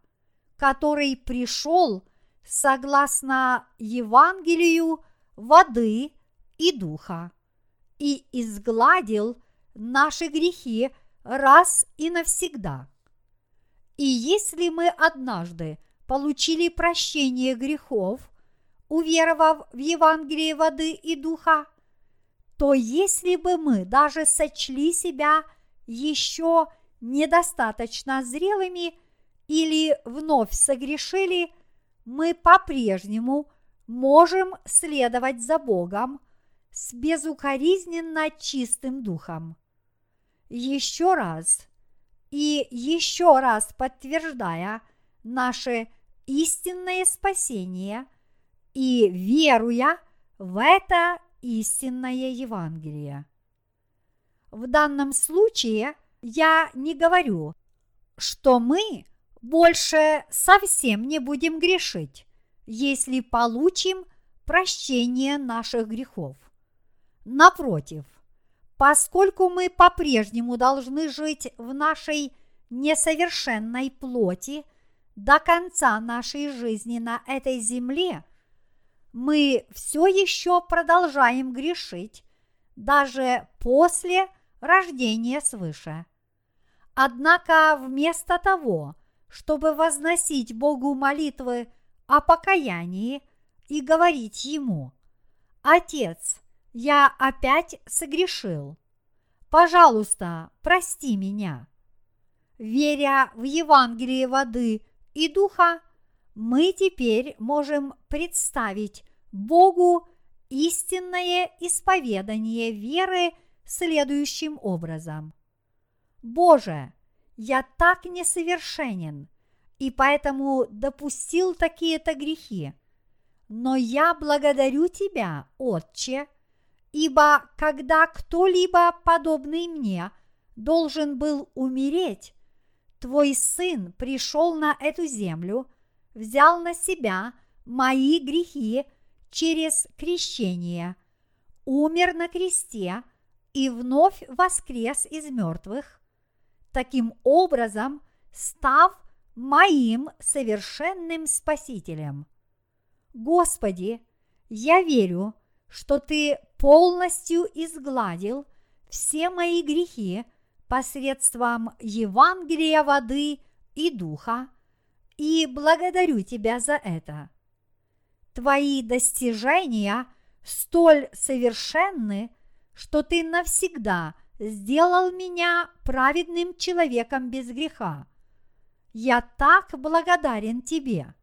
A: который пришел согласно Евангелию воды и духа и изгладил наши грехи раз и навсегда. И если мы однажды получили прощение грехов, уверовав в Евангелие воды и духа, то если бы мы даже сочли себя еще недостаточно зрелыми или вновь согрешили, мы по-прежнему можем следовать за Богом с безукоризненно чистым духом. Еще раз и еще раз подтверждая наше истинное спасение и веруя в это истинное Евангелие. В данном случае я не говорю, что мы больше совсем не будем грешить, если получим прощение наших грехов. Напротив, поскольку мы по-прежнему должны жить в нашей несовершенной плоти до конца нашей жизни на этой земле, мы все еще продолжаем грешить даже после рождения свыше. Однако вместо того, чтобы возносить Богу молитвы о покаянии и говорить Ему, «Отец, я опять согрешил. Пожалуйста, прости меня». Веря в Евангелие воды и духа, мы теперь можем представить Богу истинное исповедание веры следующим образом. Боже, я так несовершенен и поэтому допустил такие-то грехи. Но я благодарю Тебя, Отче, ибо когда кто-либо подобный мне должен был умереть, Твой Сын пришел на эту землю, взял на себя мои грехи через крещение, умер на кресте и вновь воскрес из мертвых, таким образом став моим совершенным Спасителем. Господи, я верю, что Ты полностью изгладил все мои грехи посредством Евангелия воды и духа, и благодарю Тебя за это. Твои достижения столь совершенны, что Ты навсегда сделал меня праведным человеком без греха. Я так благодарен Тебе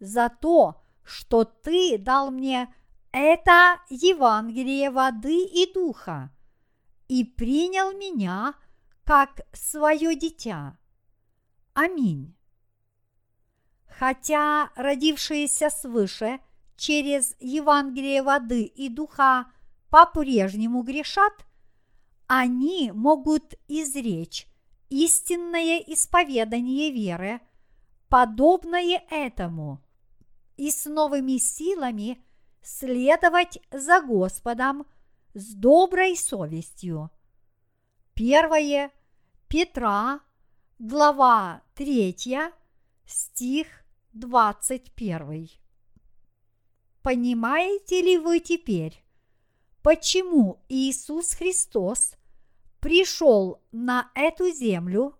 A: за то, что Ты дал мне это Евангелие воды и духа и принял меня как свое дитя. Аминь. Хотя родившиеся свыше через Евангелие воды и духа по-прежнему грешат, они могут изречь истинное исповедание веры, подобное этому, и с новыми силами следовать за Господом с доброй совестью. Первое Петра, глава 3, стих 21. Понимаете ли вы теперь, почему Иисус Христос пришел на эту землю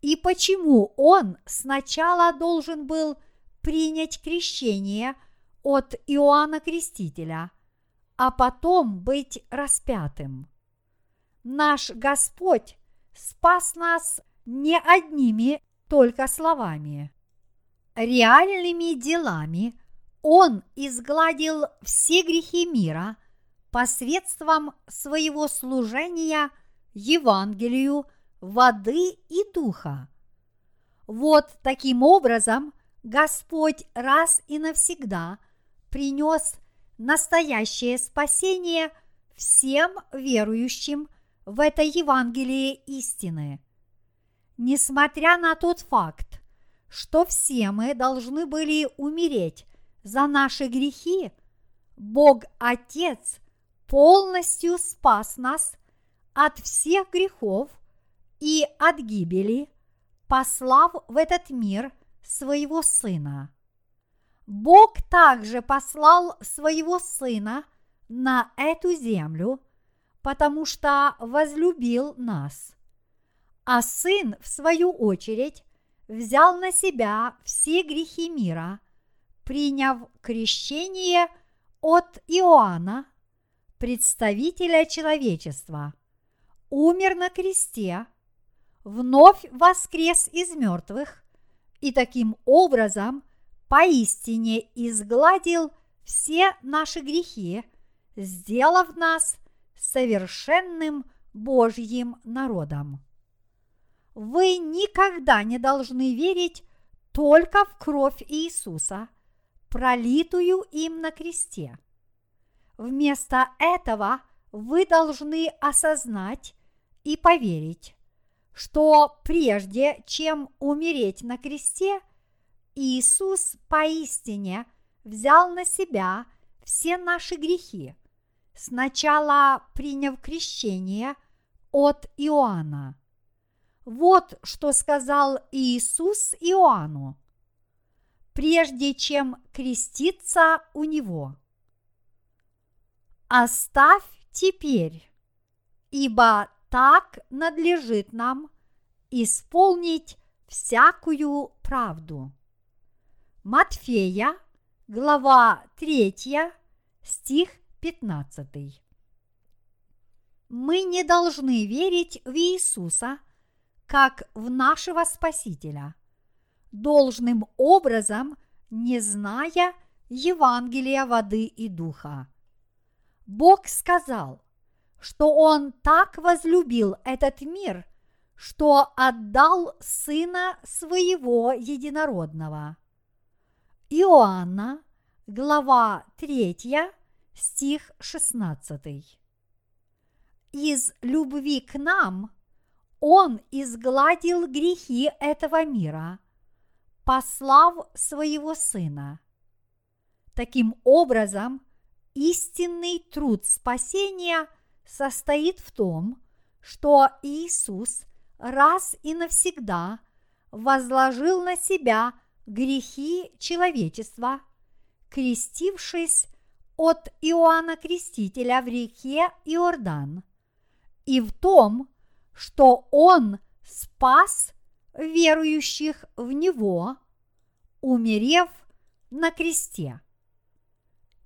A: и почему Он сначала должен был принять крещение от Иоанна Крестителя, а потом быть распятым? Наш Господь спас нас не одними только словами. Реальными делами Он изгладил все грехи мира посредством своего служения Евангелию воды и духа. Вот таким образом Господь раз и навсегда принес настоящее спасение всем верующим в это Евангелие истины. Несмотря на тот факт, что все мы должны были умереть за наши грехи, Бог Отец полностью спас нас от всех грехов и от гибели, послав в этот мир своего Сына. Бог также послал своего Сына на эту землю, потому что возлюбил нас. А Сын, в свою очередь, взял на себя все грехи мира, приняв крещение от Иоанна, представителя человечества, умер на кресте, вновь воскрес из мертвых и таким образом поистине изгладил все наши грехи, сделав нас совершенным Божьим народом. Вы никогда не должны верить только в кровь Иисуса, пролитую им на кресте. Вместо этого вы должны осознать и поверить, что прежде чем умереть на кресте, Иисус поистине взял на себя все наши грехи, сначала приняв крещение от Иоанна. Вот что сказал Иисус Иоанну, прежде чем креститься у него. Оставь теперь, ибо так надлежит нам исполнить всякую правду. Матфея, глава 3, стих 15. Мы не должны верить в Иисуса как в нашего Спасителя, должным образом не зная Евангелия воды и духа. Бог сказал, что Он так возлюбил этот мир, что отдал Сына Своего Единородного. Иоанна, глава 3, стих 16. Из любви к нам Он изгладил грехи этого мира, послав своего Сына. Таким образом, истинный труд спасения состоит в том, что Иисус раз и навсегда возложил на себя грехи человечества, крестившись от Иоанна Крестителя в реке Иордан, и в том, что Он спас верующих в Него, умерев на кресте.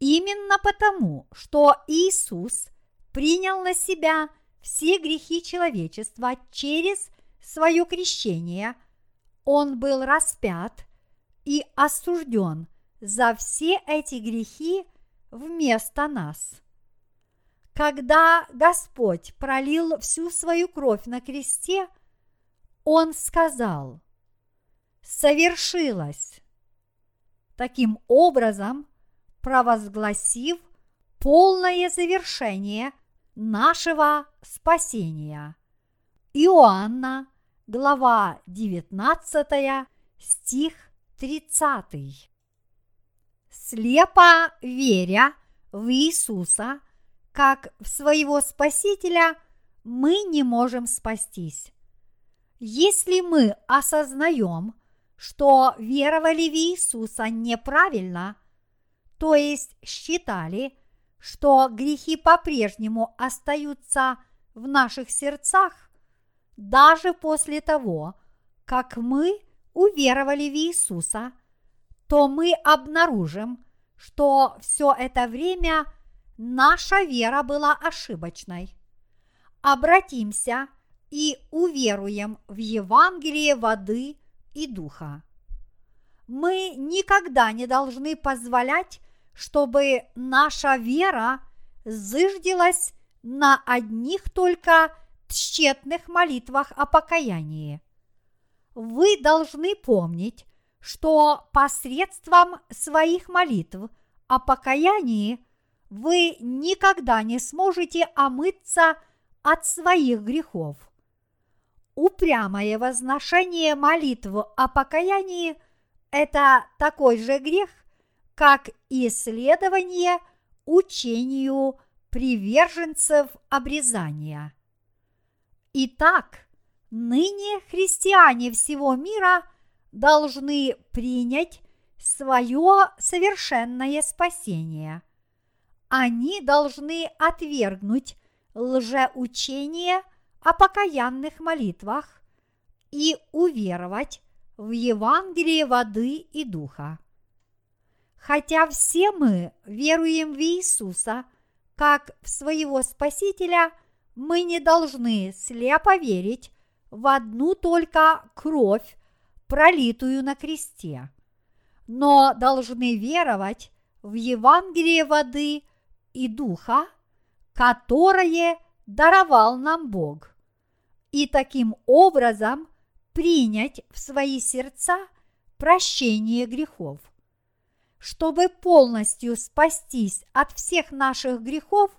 A: Именно потому, что Иисус принял на себя все грехи человечества через свое крещение, Он был распят и осужден за все эти грехи вместо нас. Когда Господь пролил всю свою кровь на кресте, Он сказал, совершилось. Таким образом, провозгласив полное завершение нашего спасения. Иоанна, глава 19, стих 30. Слепо веря в Иисуса как в своего Спасителя, мы не можем спастись. Если мы осознаем, что веровали в Иисуса неправильно, то есть считали, что грехи по-прежнему остаются в наших сердцах, даже после того, как мы уверовали в Иисуса, то мы обнаружим, что все это время наша вера была ошибочной. Обратимся и уверуем в Евангелие воды и духа. Мы никогда не должны позволять, чтобы наша вера зыждилась на одних только тщетных молитвах о покаянии. Вы должны помнить, что посредством своих молитв о покаянии вы никогда не сможете омыться от своих грехов. Упрямое возношение молитв о покаянии – это такой же грех, как исследование учению приверженцев обрезания. Итак, ныне христиане всего мира должны принять свое совершенное спасение. Они должны отвергнуть лжеучение о покаянных молитвах и уверовать в Евангелии воды и духа. Хотя все мы веруем в Иисуса как в своего Спасителя, мы не должны слепо верить в одну только кровь, пролитую на кресте, но должны веровать в Евангелие воды и духа, которое даровал нам Бог, и таким образом принять в свои сердца прощение грехов. Чтобы полностью спастись от всех наших грехов,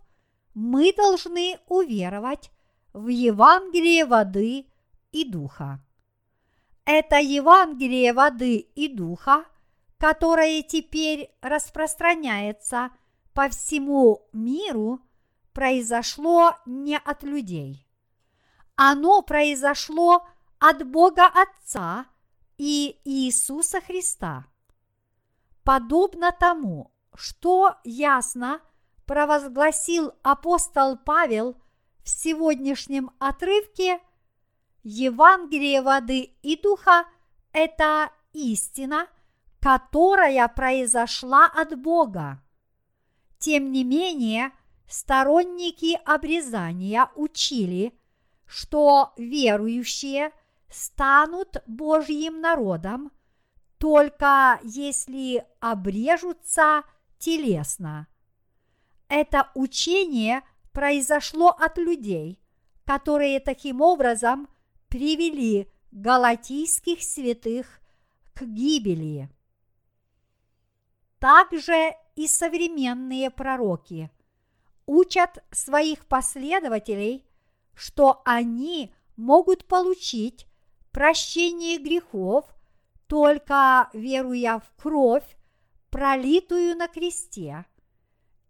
A: мы должны уверовать в Евангелие воды и духа. Это Евангелие воды и духа, которое теперь распространяется по всему миру, произошло не от людей. Оно произошло от Бога Отца и Иисуса Христа. Подобно тому, что ясно провозгласил апостол Павел в сегодняшнем отрывке, Евангелие воды и духа – это истина, которая произошла от Бога. Тем не менее, сторонники обрезания учили, что верующие станут Божьим народом только если обрежутся телесно. Это учение произошло от людей, которые таким образом привели галатийских святых к гибели. Также и современные пророки учат своих последователей, что они могут получить прощение грехов только веруя в кровь, пролитую на кресте,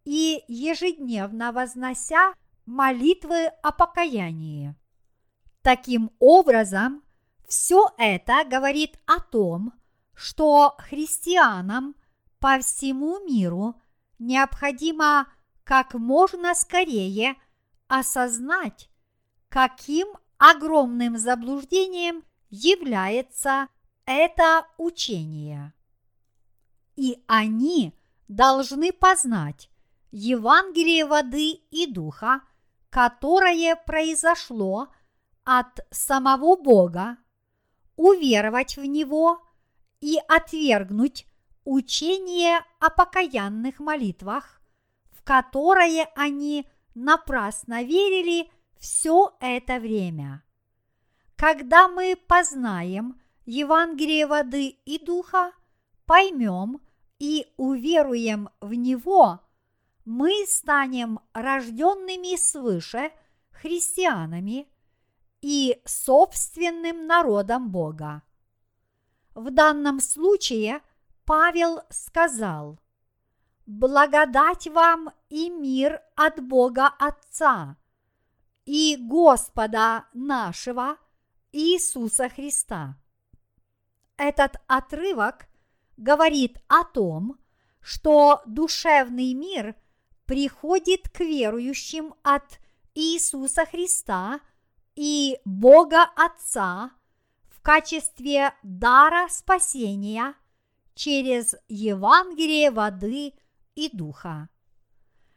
A: и ежедневно вознося молитвы о покаянии. Таким образом, все это говорит о том, что христианам по всему миру необходимо как можно скорее осознать, каким огромным заблуждением является это учение. И они должны познать Евангелие воды и духа, которое произошло от самого Бога, уверовать в него и отвергнуть учение о покаянных молитвах, в которое они напрасно верили все это время. Когда мы познаем Евангелие воды и духа, поймем и уверуем в него, мы станем рожденными свыше христианами и собственным народом Бога. В данном случае Павел сказал, «Благодать вам и мир от Бога Отца и Господа нашего Иисуса Христа». Этот отрывок говорит о том, что душевный мир приходит к верующим от Иисуса Христа и Бога Отца в качестве дара спасения через Евангелие воды и духа.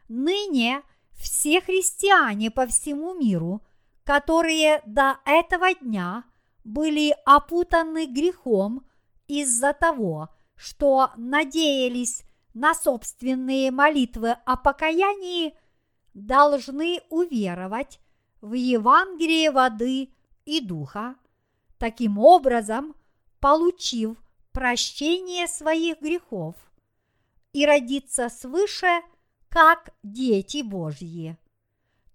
A: Ныне все христиане по всему миру, которые до этого дня были опутаны грехом из-за того, что надеялись на собственные молитвы о покаянии, должны уверовать в Евангелие воды и духа, таким образом получив прощение своих грехов и родиться свыше, как дети Божьи.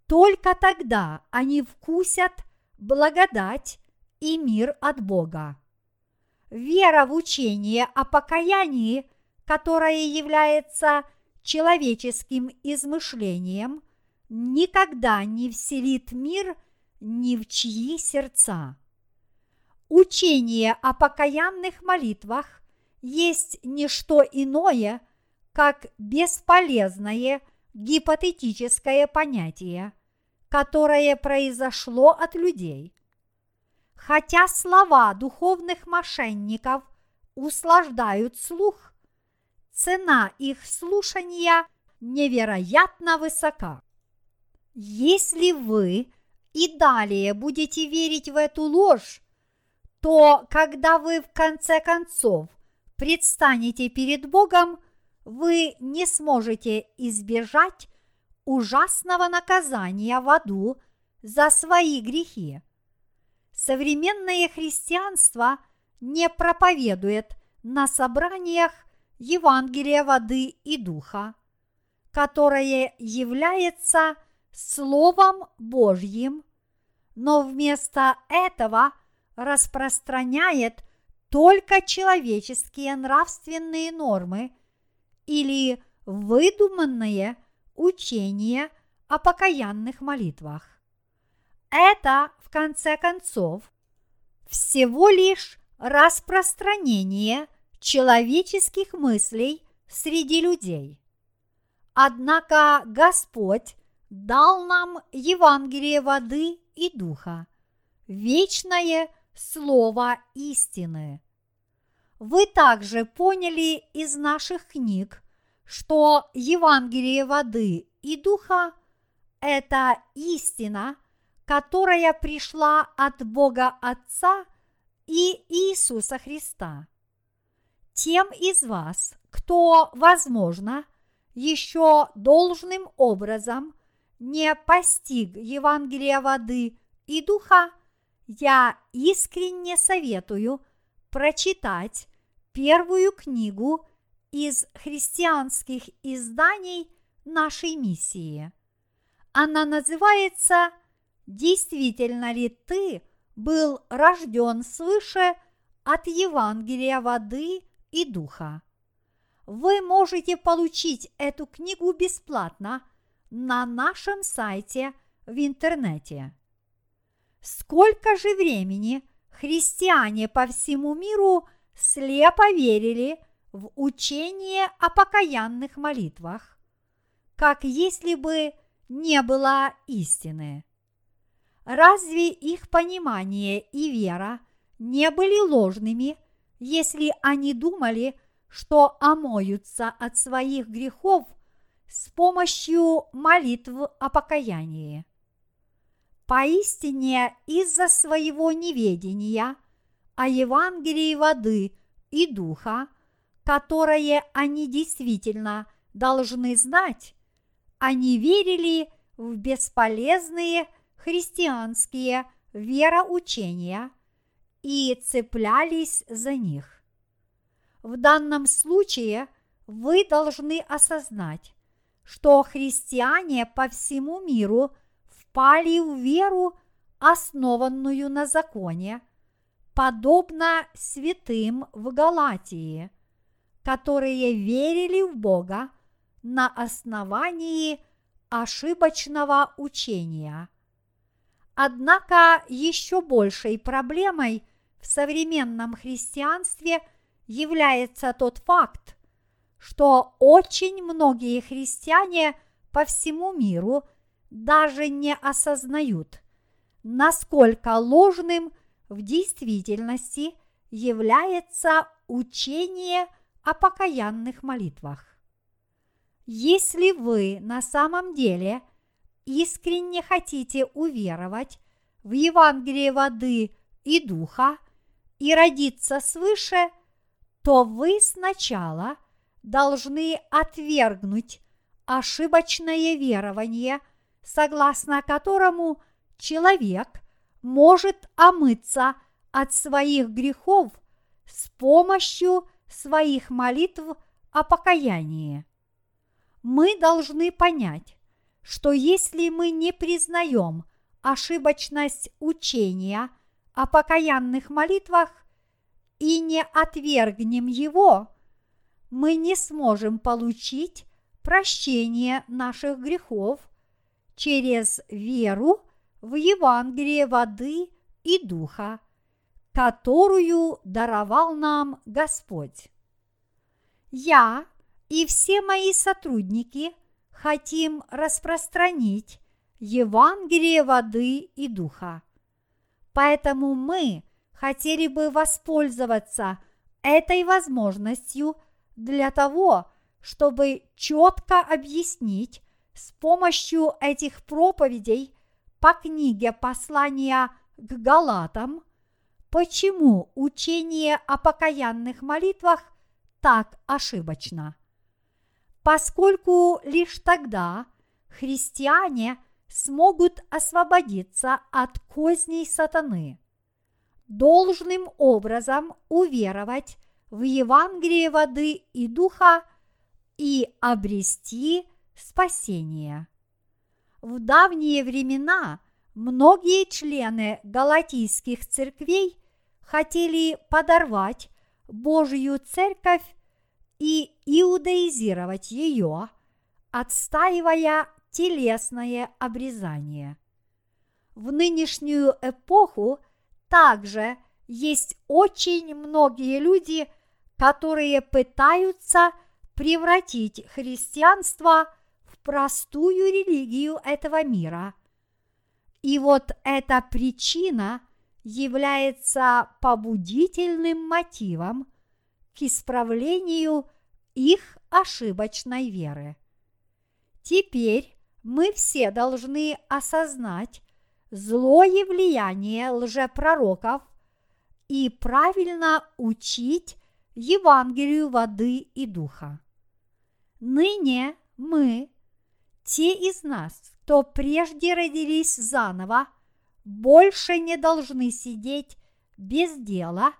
A: Только тогда они вкусят благодать и мир от Бога. Вера в учение о покаянии, которое является человеческим измышлением, никогда не вселит мир ни в чьи сердца. Учение о покаянных молитвах есть не что иное, как бесполезное гипотетическое понятие, которое произошло от людей – хотя слова духовных мошенников услаждают слух, цена их слушания невероятно высока. Если вы и далее будете верить в эту ложь, то когда вы в конце концов предстанете перед Богом, вы не сможете избежать ужасного наказания в аду за свои грехи. Современное христианство не проповедует на собраниях Евангелия воды и духа, которое является Словом Божьим, но вместо этого распространяет только человеческие нравственные нормы или выдуманные учения о покаянных молитвах. Это, конце концов, всего лишь распространение человеческих мыслей среди людей. Однако Господь дал нам Евангелие воды и духа, вечное Слово истины. Вы также поняли из наших книг, что Евангелие воды и духа – это истина, которая пришла от Бога Отца и Иисуса Христа. Тем из вас, кто, возможно, еще должным образом не постиг Евангелия воды и духа, я искренне советую прочитать первую книгу из христианских изданий нашей миссии. Она называется «Действительно ли ты был рожден свыше от Евангелия воды и духа?» Вы можете получить эту книгу бесплатно на нашем сайте в интернете. Сколько же времени христиане по всему миру слепо верили в учение о покаянных молитвах, как если бы не было истины. Разве их понимание и вера не были ложными, если они думали, что омоются от своих грехов с помощью молитв о покаянии? Поистине из-за своего неведения о Евангелии воды и духа, которое они действительно должны знать, они верили в бесполезные христианские вероучения и цеплялись за них. В данном случае вы должны осознать, что христиане по всему миру – впали в веру, основанную на законе, подобно святым в Галатии, которые верили в Бога на основании ошибочного учения. Однако еще большей проблемой в современном христианстве является тот факт, что очень многие христиане по всему миру – даже не осознают, насколько ложным в действительности является учение о покаянных молитвах. Если вы на самом деле искренне хотите уверовать в Евангелие воды и духа и родиться свыше, то вы сначала должны отвергнуть ошибочное верование – согласно которому человек может омыться от своих грехов с помощью своих молитв о покаянии. Мы должны понять, что если мы не признаем ошибочность учения о покаянных молитвах и не отвергнем его, мы не сможем получить прощение наших грехов – через веру в Евангелие воды и духа, которую даровал нам Господь. Я и все мои сотрудники хотим распространить Евангелие воды и духа. Поэтому мы хотели бы воспользоваться этой возможностью для того, чтобы четко объяснить с помощью этих проповедей по книге послания к Галатам, почему учение о покаянных молитвах так ошибочно. Поскольку лишь тогда христиане смогут освободиться от козней сатаны, должным образом уверовать в Евангелие воды и духа и обрести спасение. В давние времена многие члены галатийских церквей хотели подорвать Божью церковь и иудаизировать ее, отстаивая телесное обрезание. В нынешнюю эпоху также есть очень многие люди, которые пытаются превратить христианство в простую религию этого мира. И вот эта причина является побудительным мотивом к исправлению их ошибочной веры. Теперь мы все должны осознать злое влияние лжепророков и правильно учить Евангелию воды и духа. Ныне мы, те из нас, кто прежде родились заново, больше не должны сидеть без дела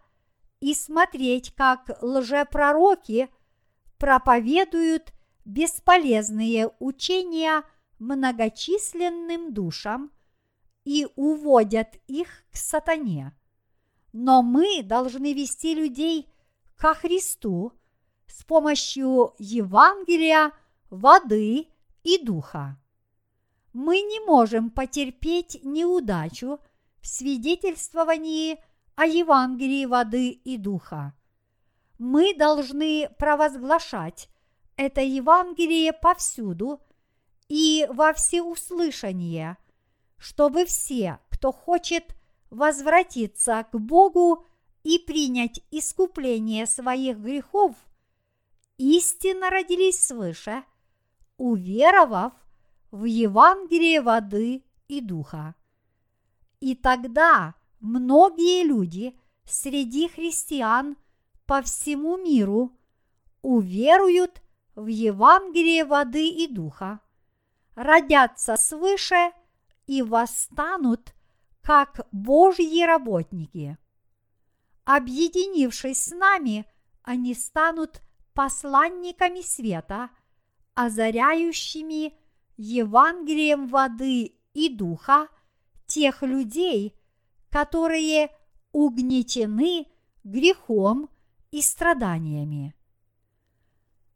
A: и смотреть, как лжепророки проповедуют бесполезные учения многочисленным душам и уводят их к сатане. Но мы должны вести людей ко Христу – с помощью Евангелия, воды и духа. Мы не можем потерпеть неудачу в свидетельствовании о Евангелии воды и духа. Мы должны провозглашать это Евангелие повсюду и во всеуслышание, чтобы все, кто хочет возвратиться к Богу и принять искупление своих грехов – истинно родились свыше, уверовав в Евангелие воды и духа. И тогда многие люди среди христиан по всему миру уверуют в Евангелие воды и духа, родятся свыше и восстанут как Божьи работники. Объединившись с нами, они станут посланниками света, озаряющими Евангелием воды и духа тех людей, которые угнетены грехом и страданиями.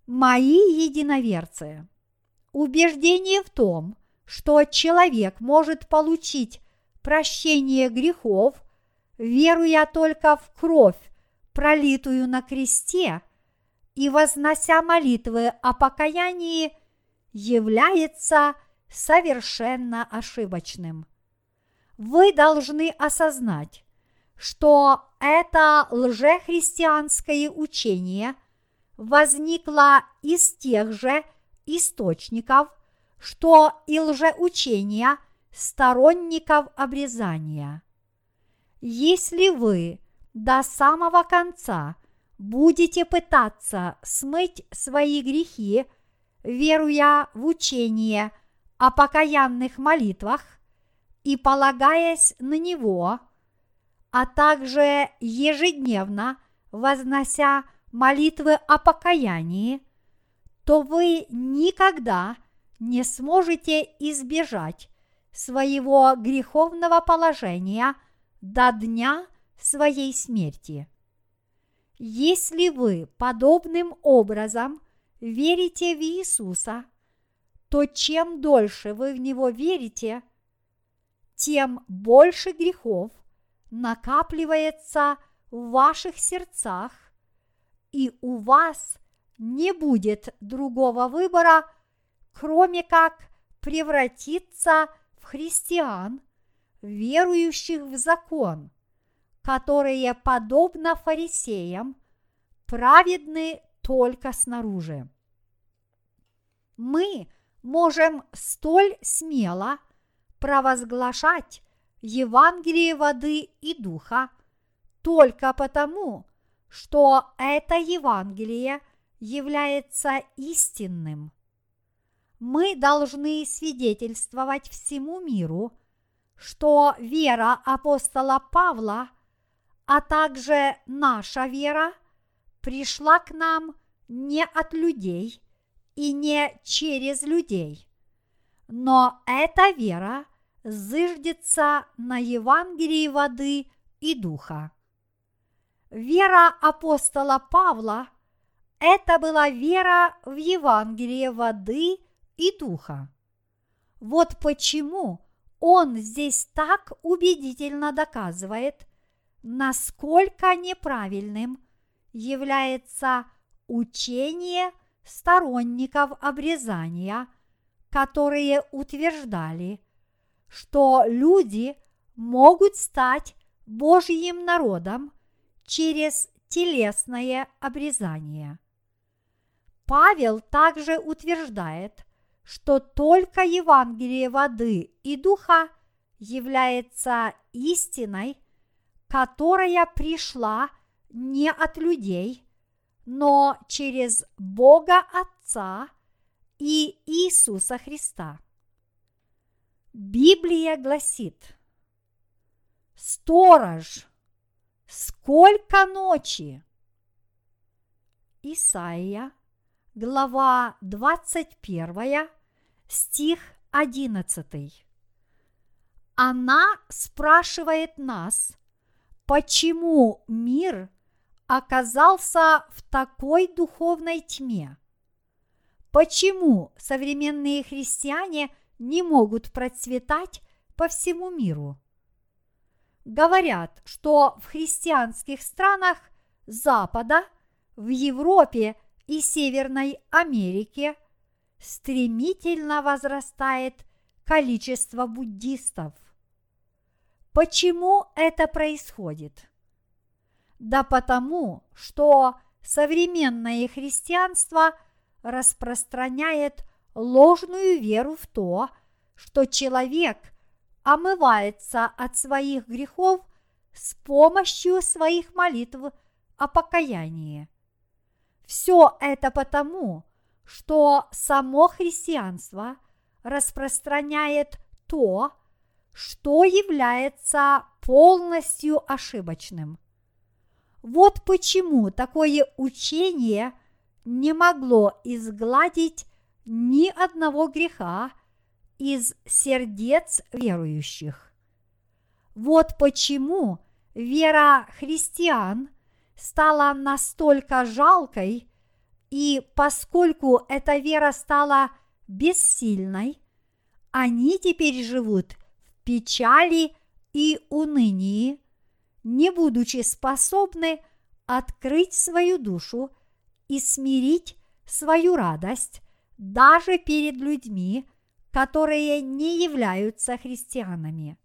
A: Мои единоверцы, убеждение в том, что человек может получить прощение грехов, веруя только в кровь, пролитую на кресте – и вознося молитвы о покаянии, является совершенно ошибочным. Вы должны осознать, что это лжехристианское учение возникло из тех же источников, что и лжеучения сторонников обрезания. Если вы до самого конца – будете пытаться смыть свои грехи, веруя в учение о покаянных молитвах и полагаясь на него, а также ежедневно вознося молитвы о покаянии, то вы никогда не сможете избежать своего греховного положения до дня своей смерти. Если вы подобным образом верите в Иисуса, то чем дольше вы в Него верите, тем больше грехов накапливается в ваших сердцах, и у вас не будет другого выбора, кроме как превратиться в христиан, верующих в закон, которые, подобно фарисеям, праведны только снаружи. Мы можем столь смело провозглашать Евангелие воды и духа только потому, что это Евангелие является истинным. Мы должны свидетельствовать всему миру, что вера апостола Павла, а также наша вера пришла к нам не от людей и не через людей, но эта вера зыждется на Евангелии воды и духа. Вера апостола Павла – это была вера в Евангелие воды и духа. Вот почему он здесь так убедительно доказывает, насколько неправильным является учение сторонников обрезания, которые утверждали, что люди могут стать Божьим народом через телесное обрезание. Павел также утверждает, что только Евангелие воды и духа является истиной, которая пришла не от людей, но через Бога Отца и Иисуса Христа. Библия гласит, сторож – Сколько ночи? Исаия, глава 21, стих 11. Она спрашивает нас, почему мир оказался в такой духовной тьме? Почему современные христиане не могут процветать по всему миру? говорят, что в христианских странах Запада, в Европе и Северной Америке стремительно возрастает количество буддистов. Почему это происходит? Да потому, что современное христианство распространяет ложную веру в то, что человек – омывается от своих грехов с помощью своих молитв о покаянии. Все это потому, что само христианство распространяет то, что является полностью ошибочным. Вот почему такое учение не могло изгладить ни одного греха из сердец верующих. Вот почему вера христиан стала настолько жалкой, и поскольку эта вера стала бессильной, они теперь живут в печали и унынии, не будучи способны открыть свою душу и смирить свою радость даже перед людьми, которые не являются христианами.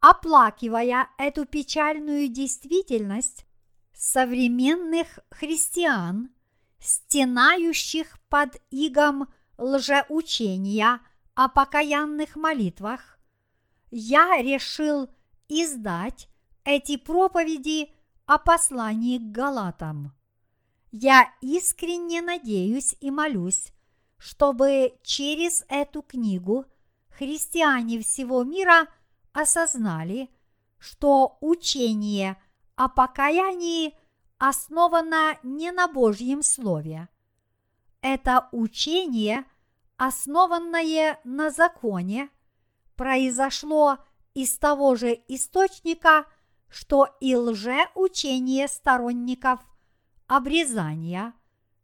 A: Оплакивая эту печальную действительность, современных христиан, стенающих под игом лжеучения о покаянных молитвах, я решил издать эти проповеди о послании к Галатам. Я искренне надеюсь и молюсь, чтобы через эту книгу христиане всего мира осознали, что учение о покаянии основано не на Божьем Слове. Это учение, основанное на законе, произошло из того же источника, что и лжеучение сторонников обрезания,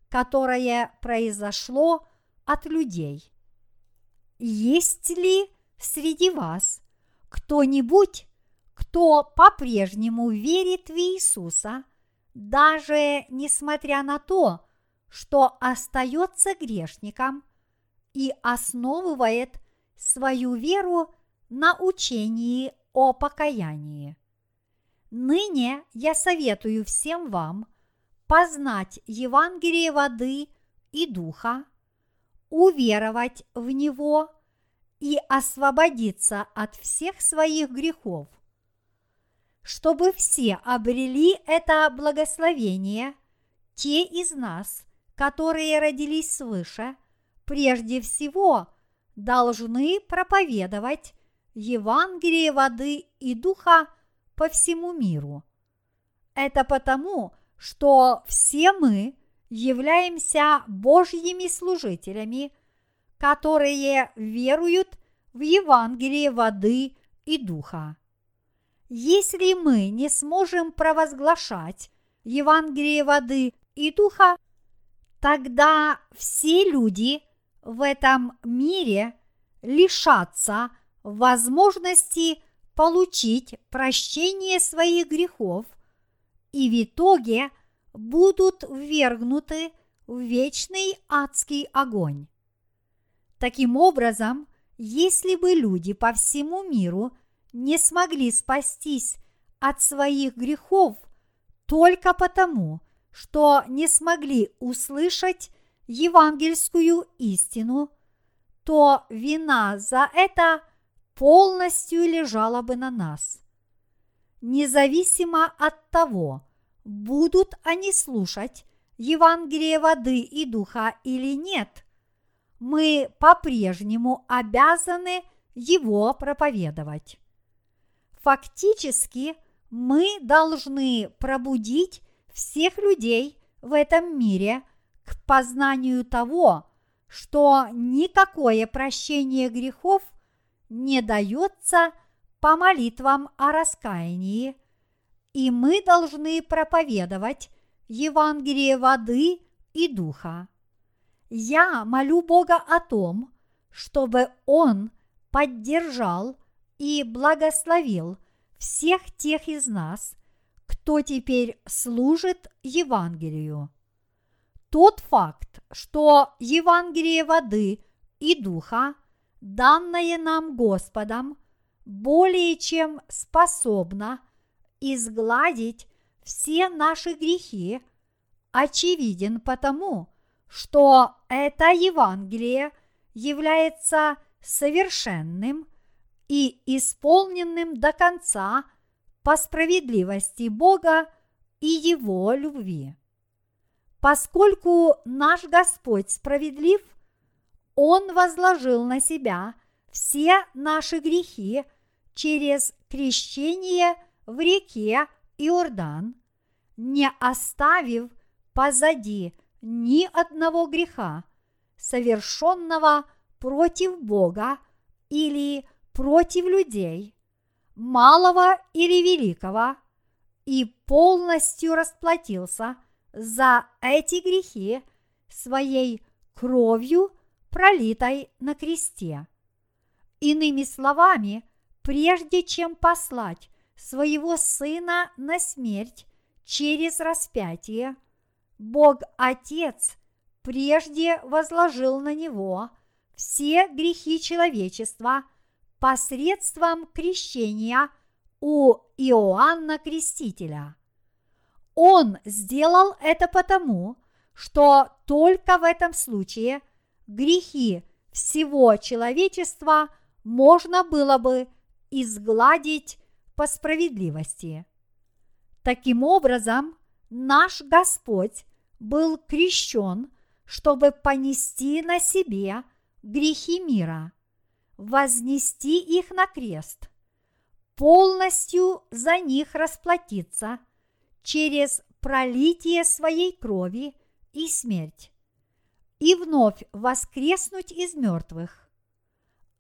A: которое произошло от людей. Есть ли среди вас кто-нибудь, кто по-прежнему верит в Иисуса, даже несмотря на то, что остается грешником и основывает свою веру на учении о покаянии. Ныне я советую всем вам познать Евангелие воды и духа, уверовать в него и освободиться от всех своих грехов. Чтобы все обрели это благословение, те из нас, которые родились свыше, прежде всего должны проповедовать Евангелие воды и духа по всему миру. Это потому, что все мы являемся Божьими служителями, которые веруют в Евангелие воды и духа. Если мы не сможем провозглашать Евангелие воды и духа, тогда все люди в этом мире лишатся возможности получить прощение своих грехов и в итоге будут ввергнуты в вечный адский огонь. Таким образом, если бы люди по всему миру не смогли спастись от своих грехов только потому, что не смогли услышать евангельскую истину, то вина за это полностью лежала бы на нас. Независимо от того, будут они слушать Евангелие воды и духа или нет, мы по-прежнему обязаны его проповедовать. Фактически мы должны пробудить всех людей в этом мире к познанию того, что никакое прощение грехов не дается по молитвам о раскаянии, и мы должны проповедовать Евангелие воды и духа. Я молю Бога о том, чтобы Он поддержал и благословил всех тех из нас, кто теперь служит Евангелию. Тот факт, что Евангелие воды и духа, данное нам Господом, более чем способно изгладить все наши грехи, очевиден потому, что это Евангелие является совершенным и исполненным до конца по справедливости Бога и Его любви. Поскольку наш Господь справедлив, Он возложил на себя все наши грехи через крещение в реке Иордан, не оставив позади ни одного греха, совершенного против Бога или против людей, малого или великого, и полностью расплатился за эти грехи своей кровью, пролитой на кресте. Иными словами, прежде чем послать своего Сына на смерть через распятие, Бог Отец прежде возложил на Него все грехи человечества посредством крещения у Иоанна Крестителя. Он сделал это потому, что только в этом случае грехи всего человечества можно было бы изгладить по справедливости. Таким образом, наш Господь был крещен, чтобы понести на себе грехи мира, вознести их на крест, полностью за них расплатиться через пролитие своей крови и смерть, и вновь воскреснуть из мертвых.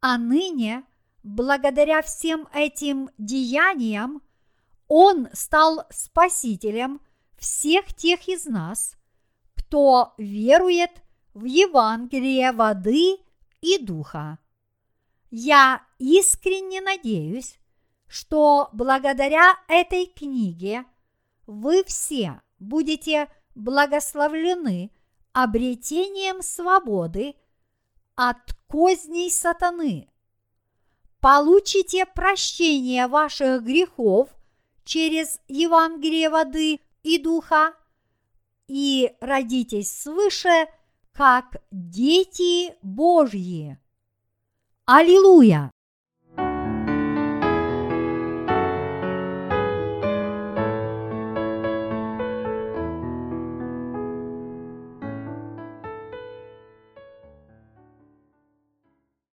A: А ныне – благодаря всем этим деяниям Он стал спасителем всех тех из нас, кто верует в Евангелие воды и духа. Я искренне надеюсь, что благодаря этой книге вы все будете благословлены обретением свободы от козней сатаны – получите прощение ваших грехов через Евангелие воды и духа и родитесь свыше, как дети Божьи. Аллилуйя!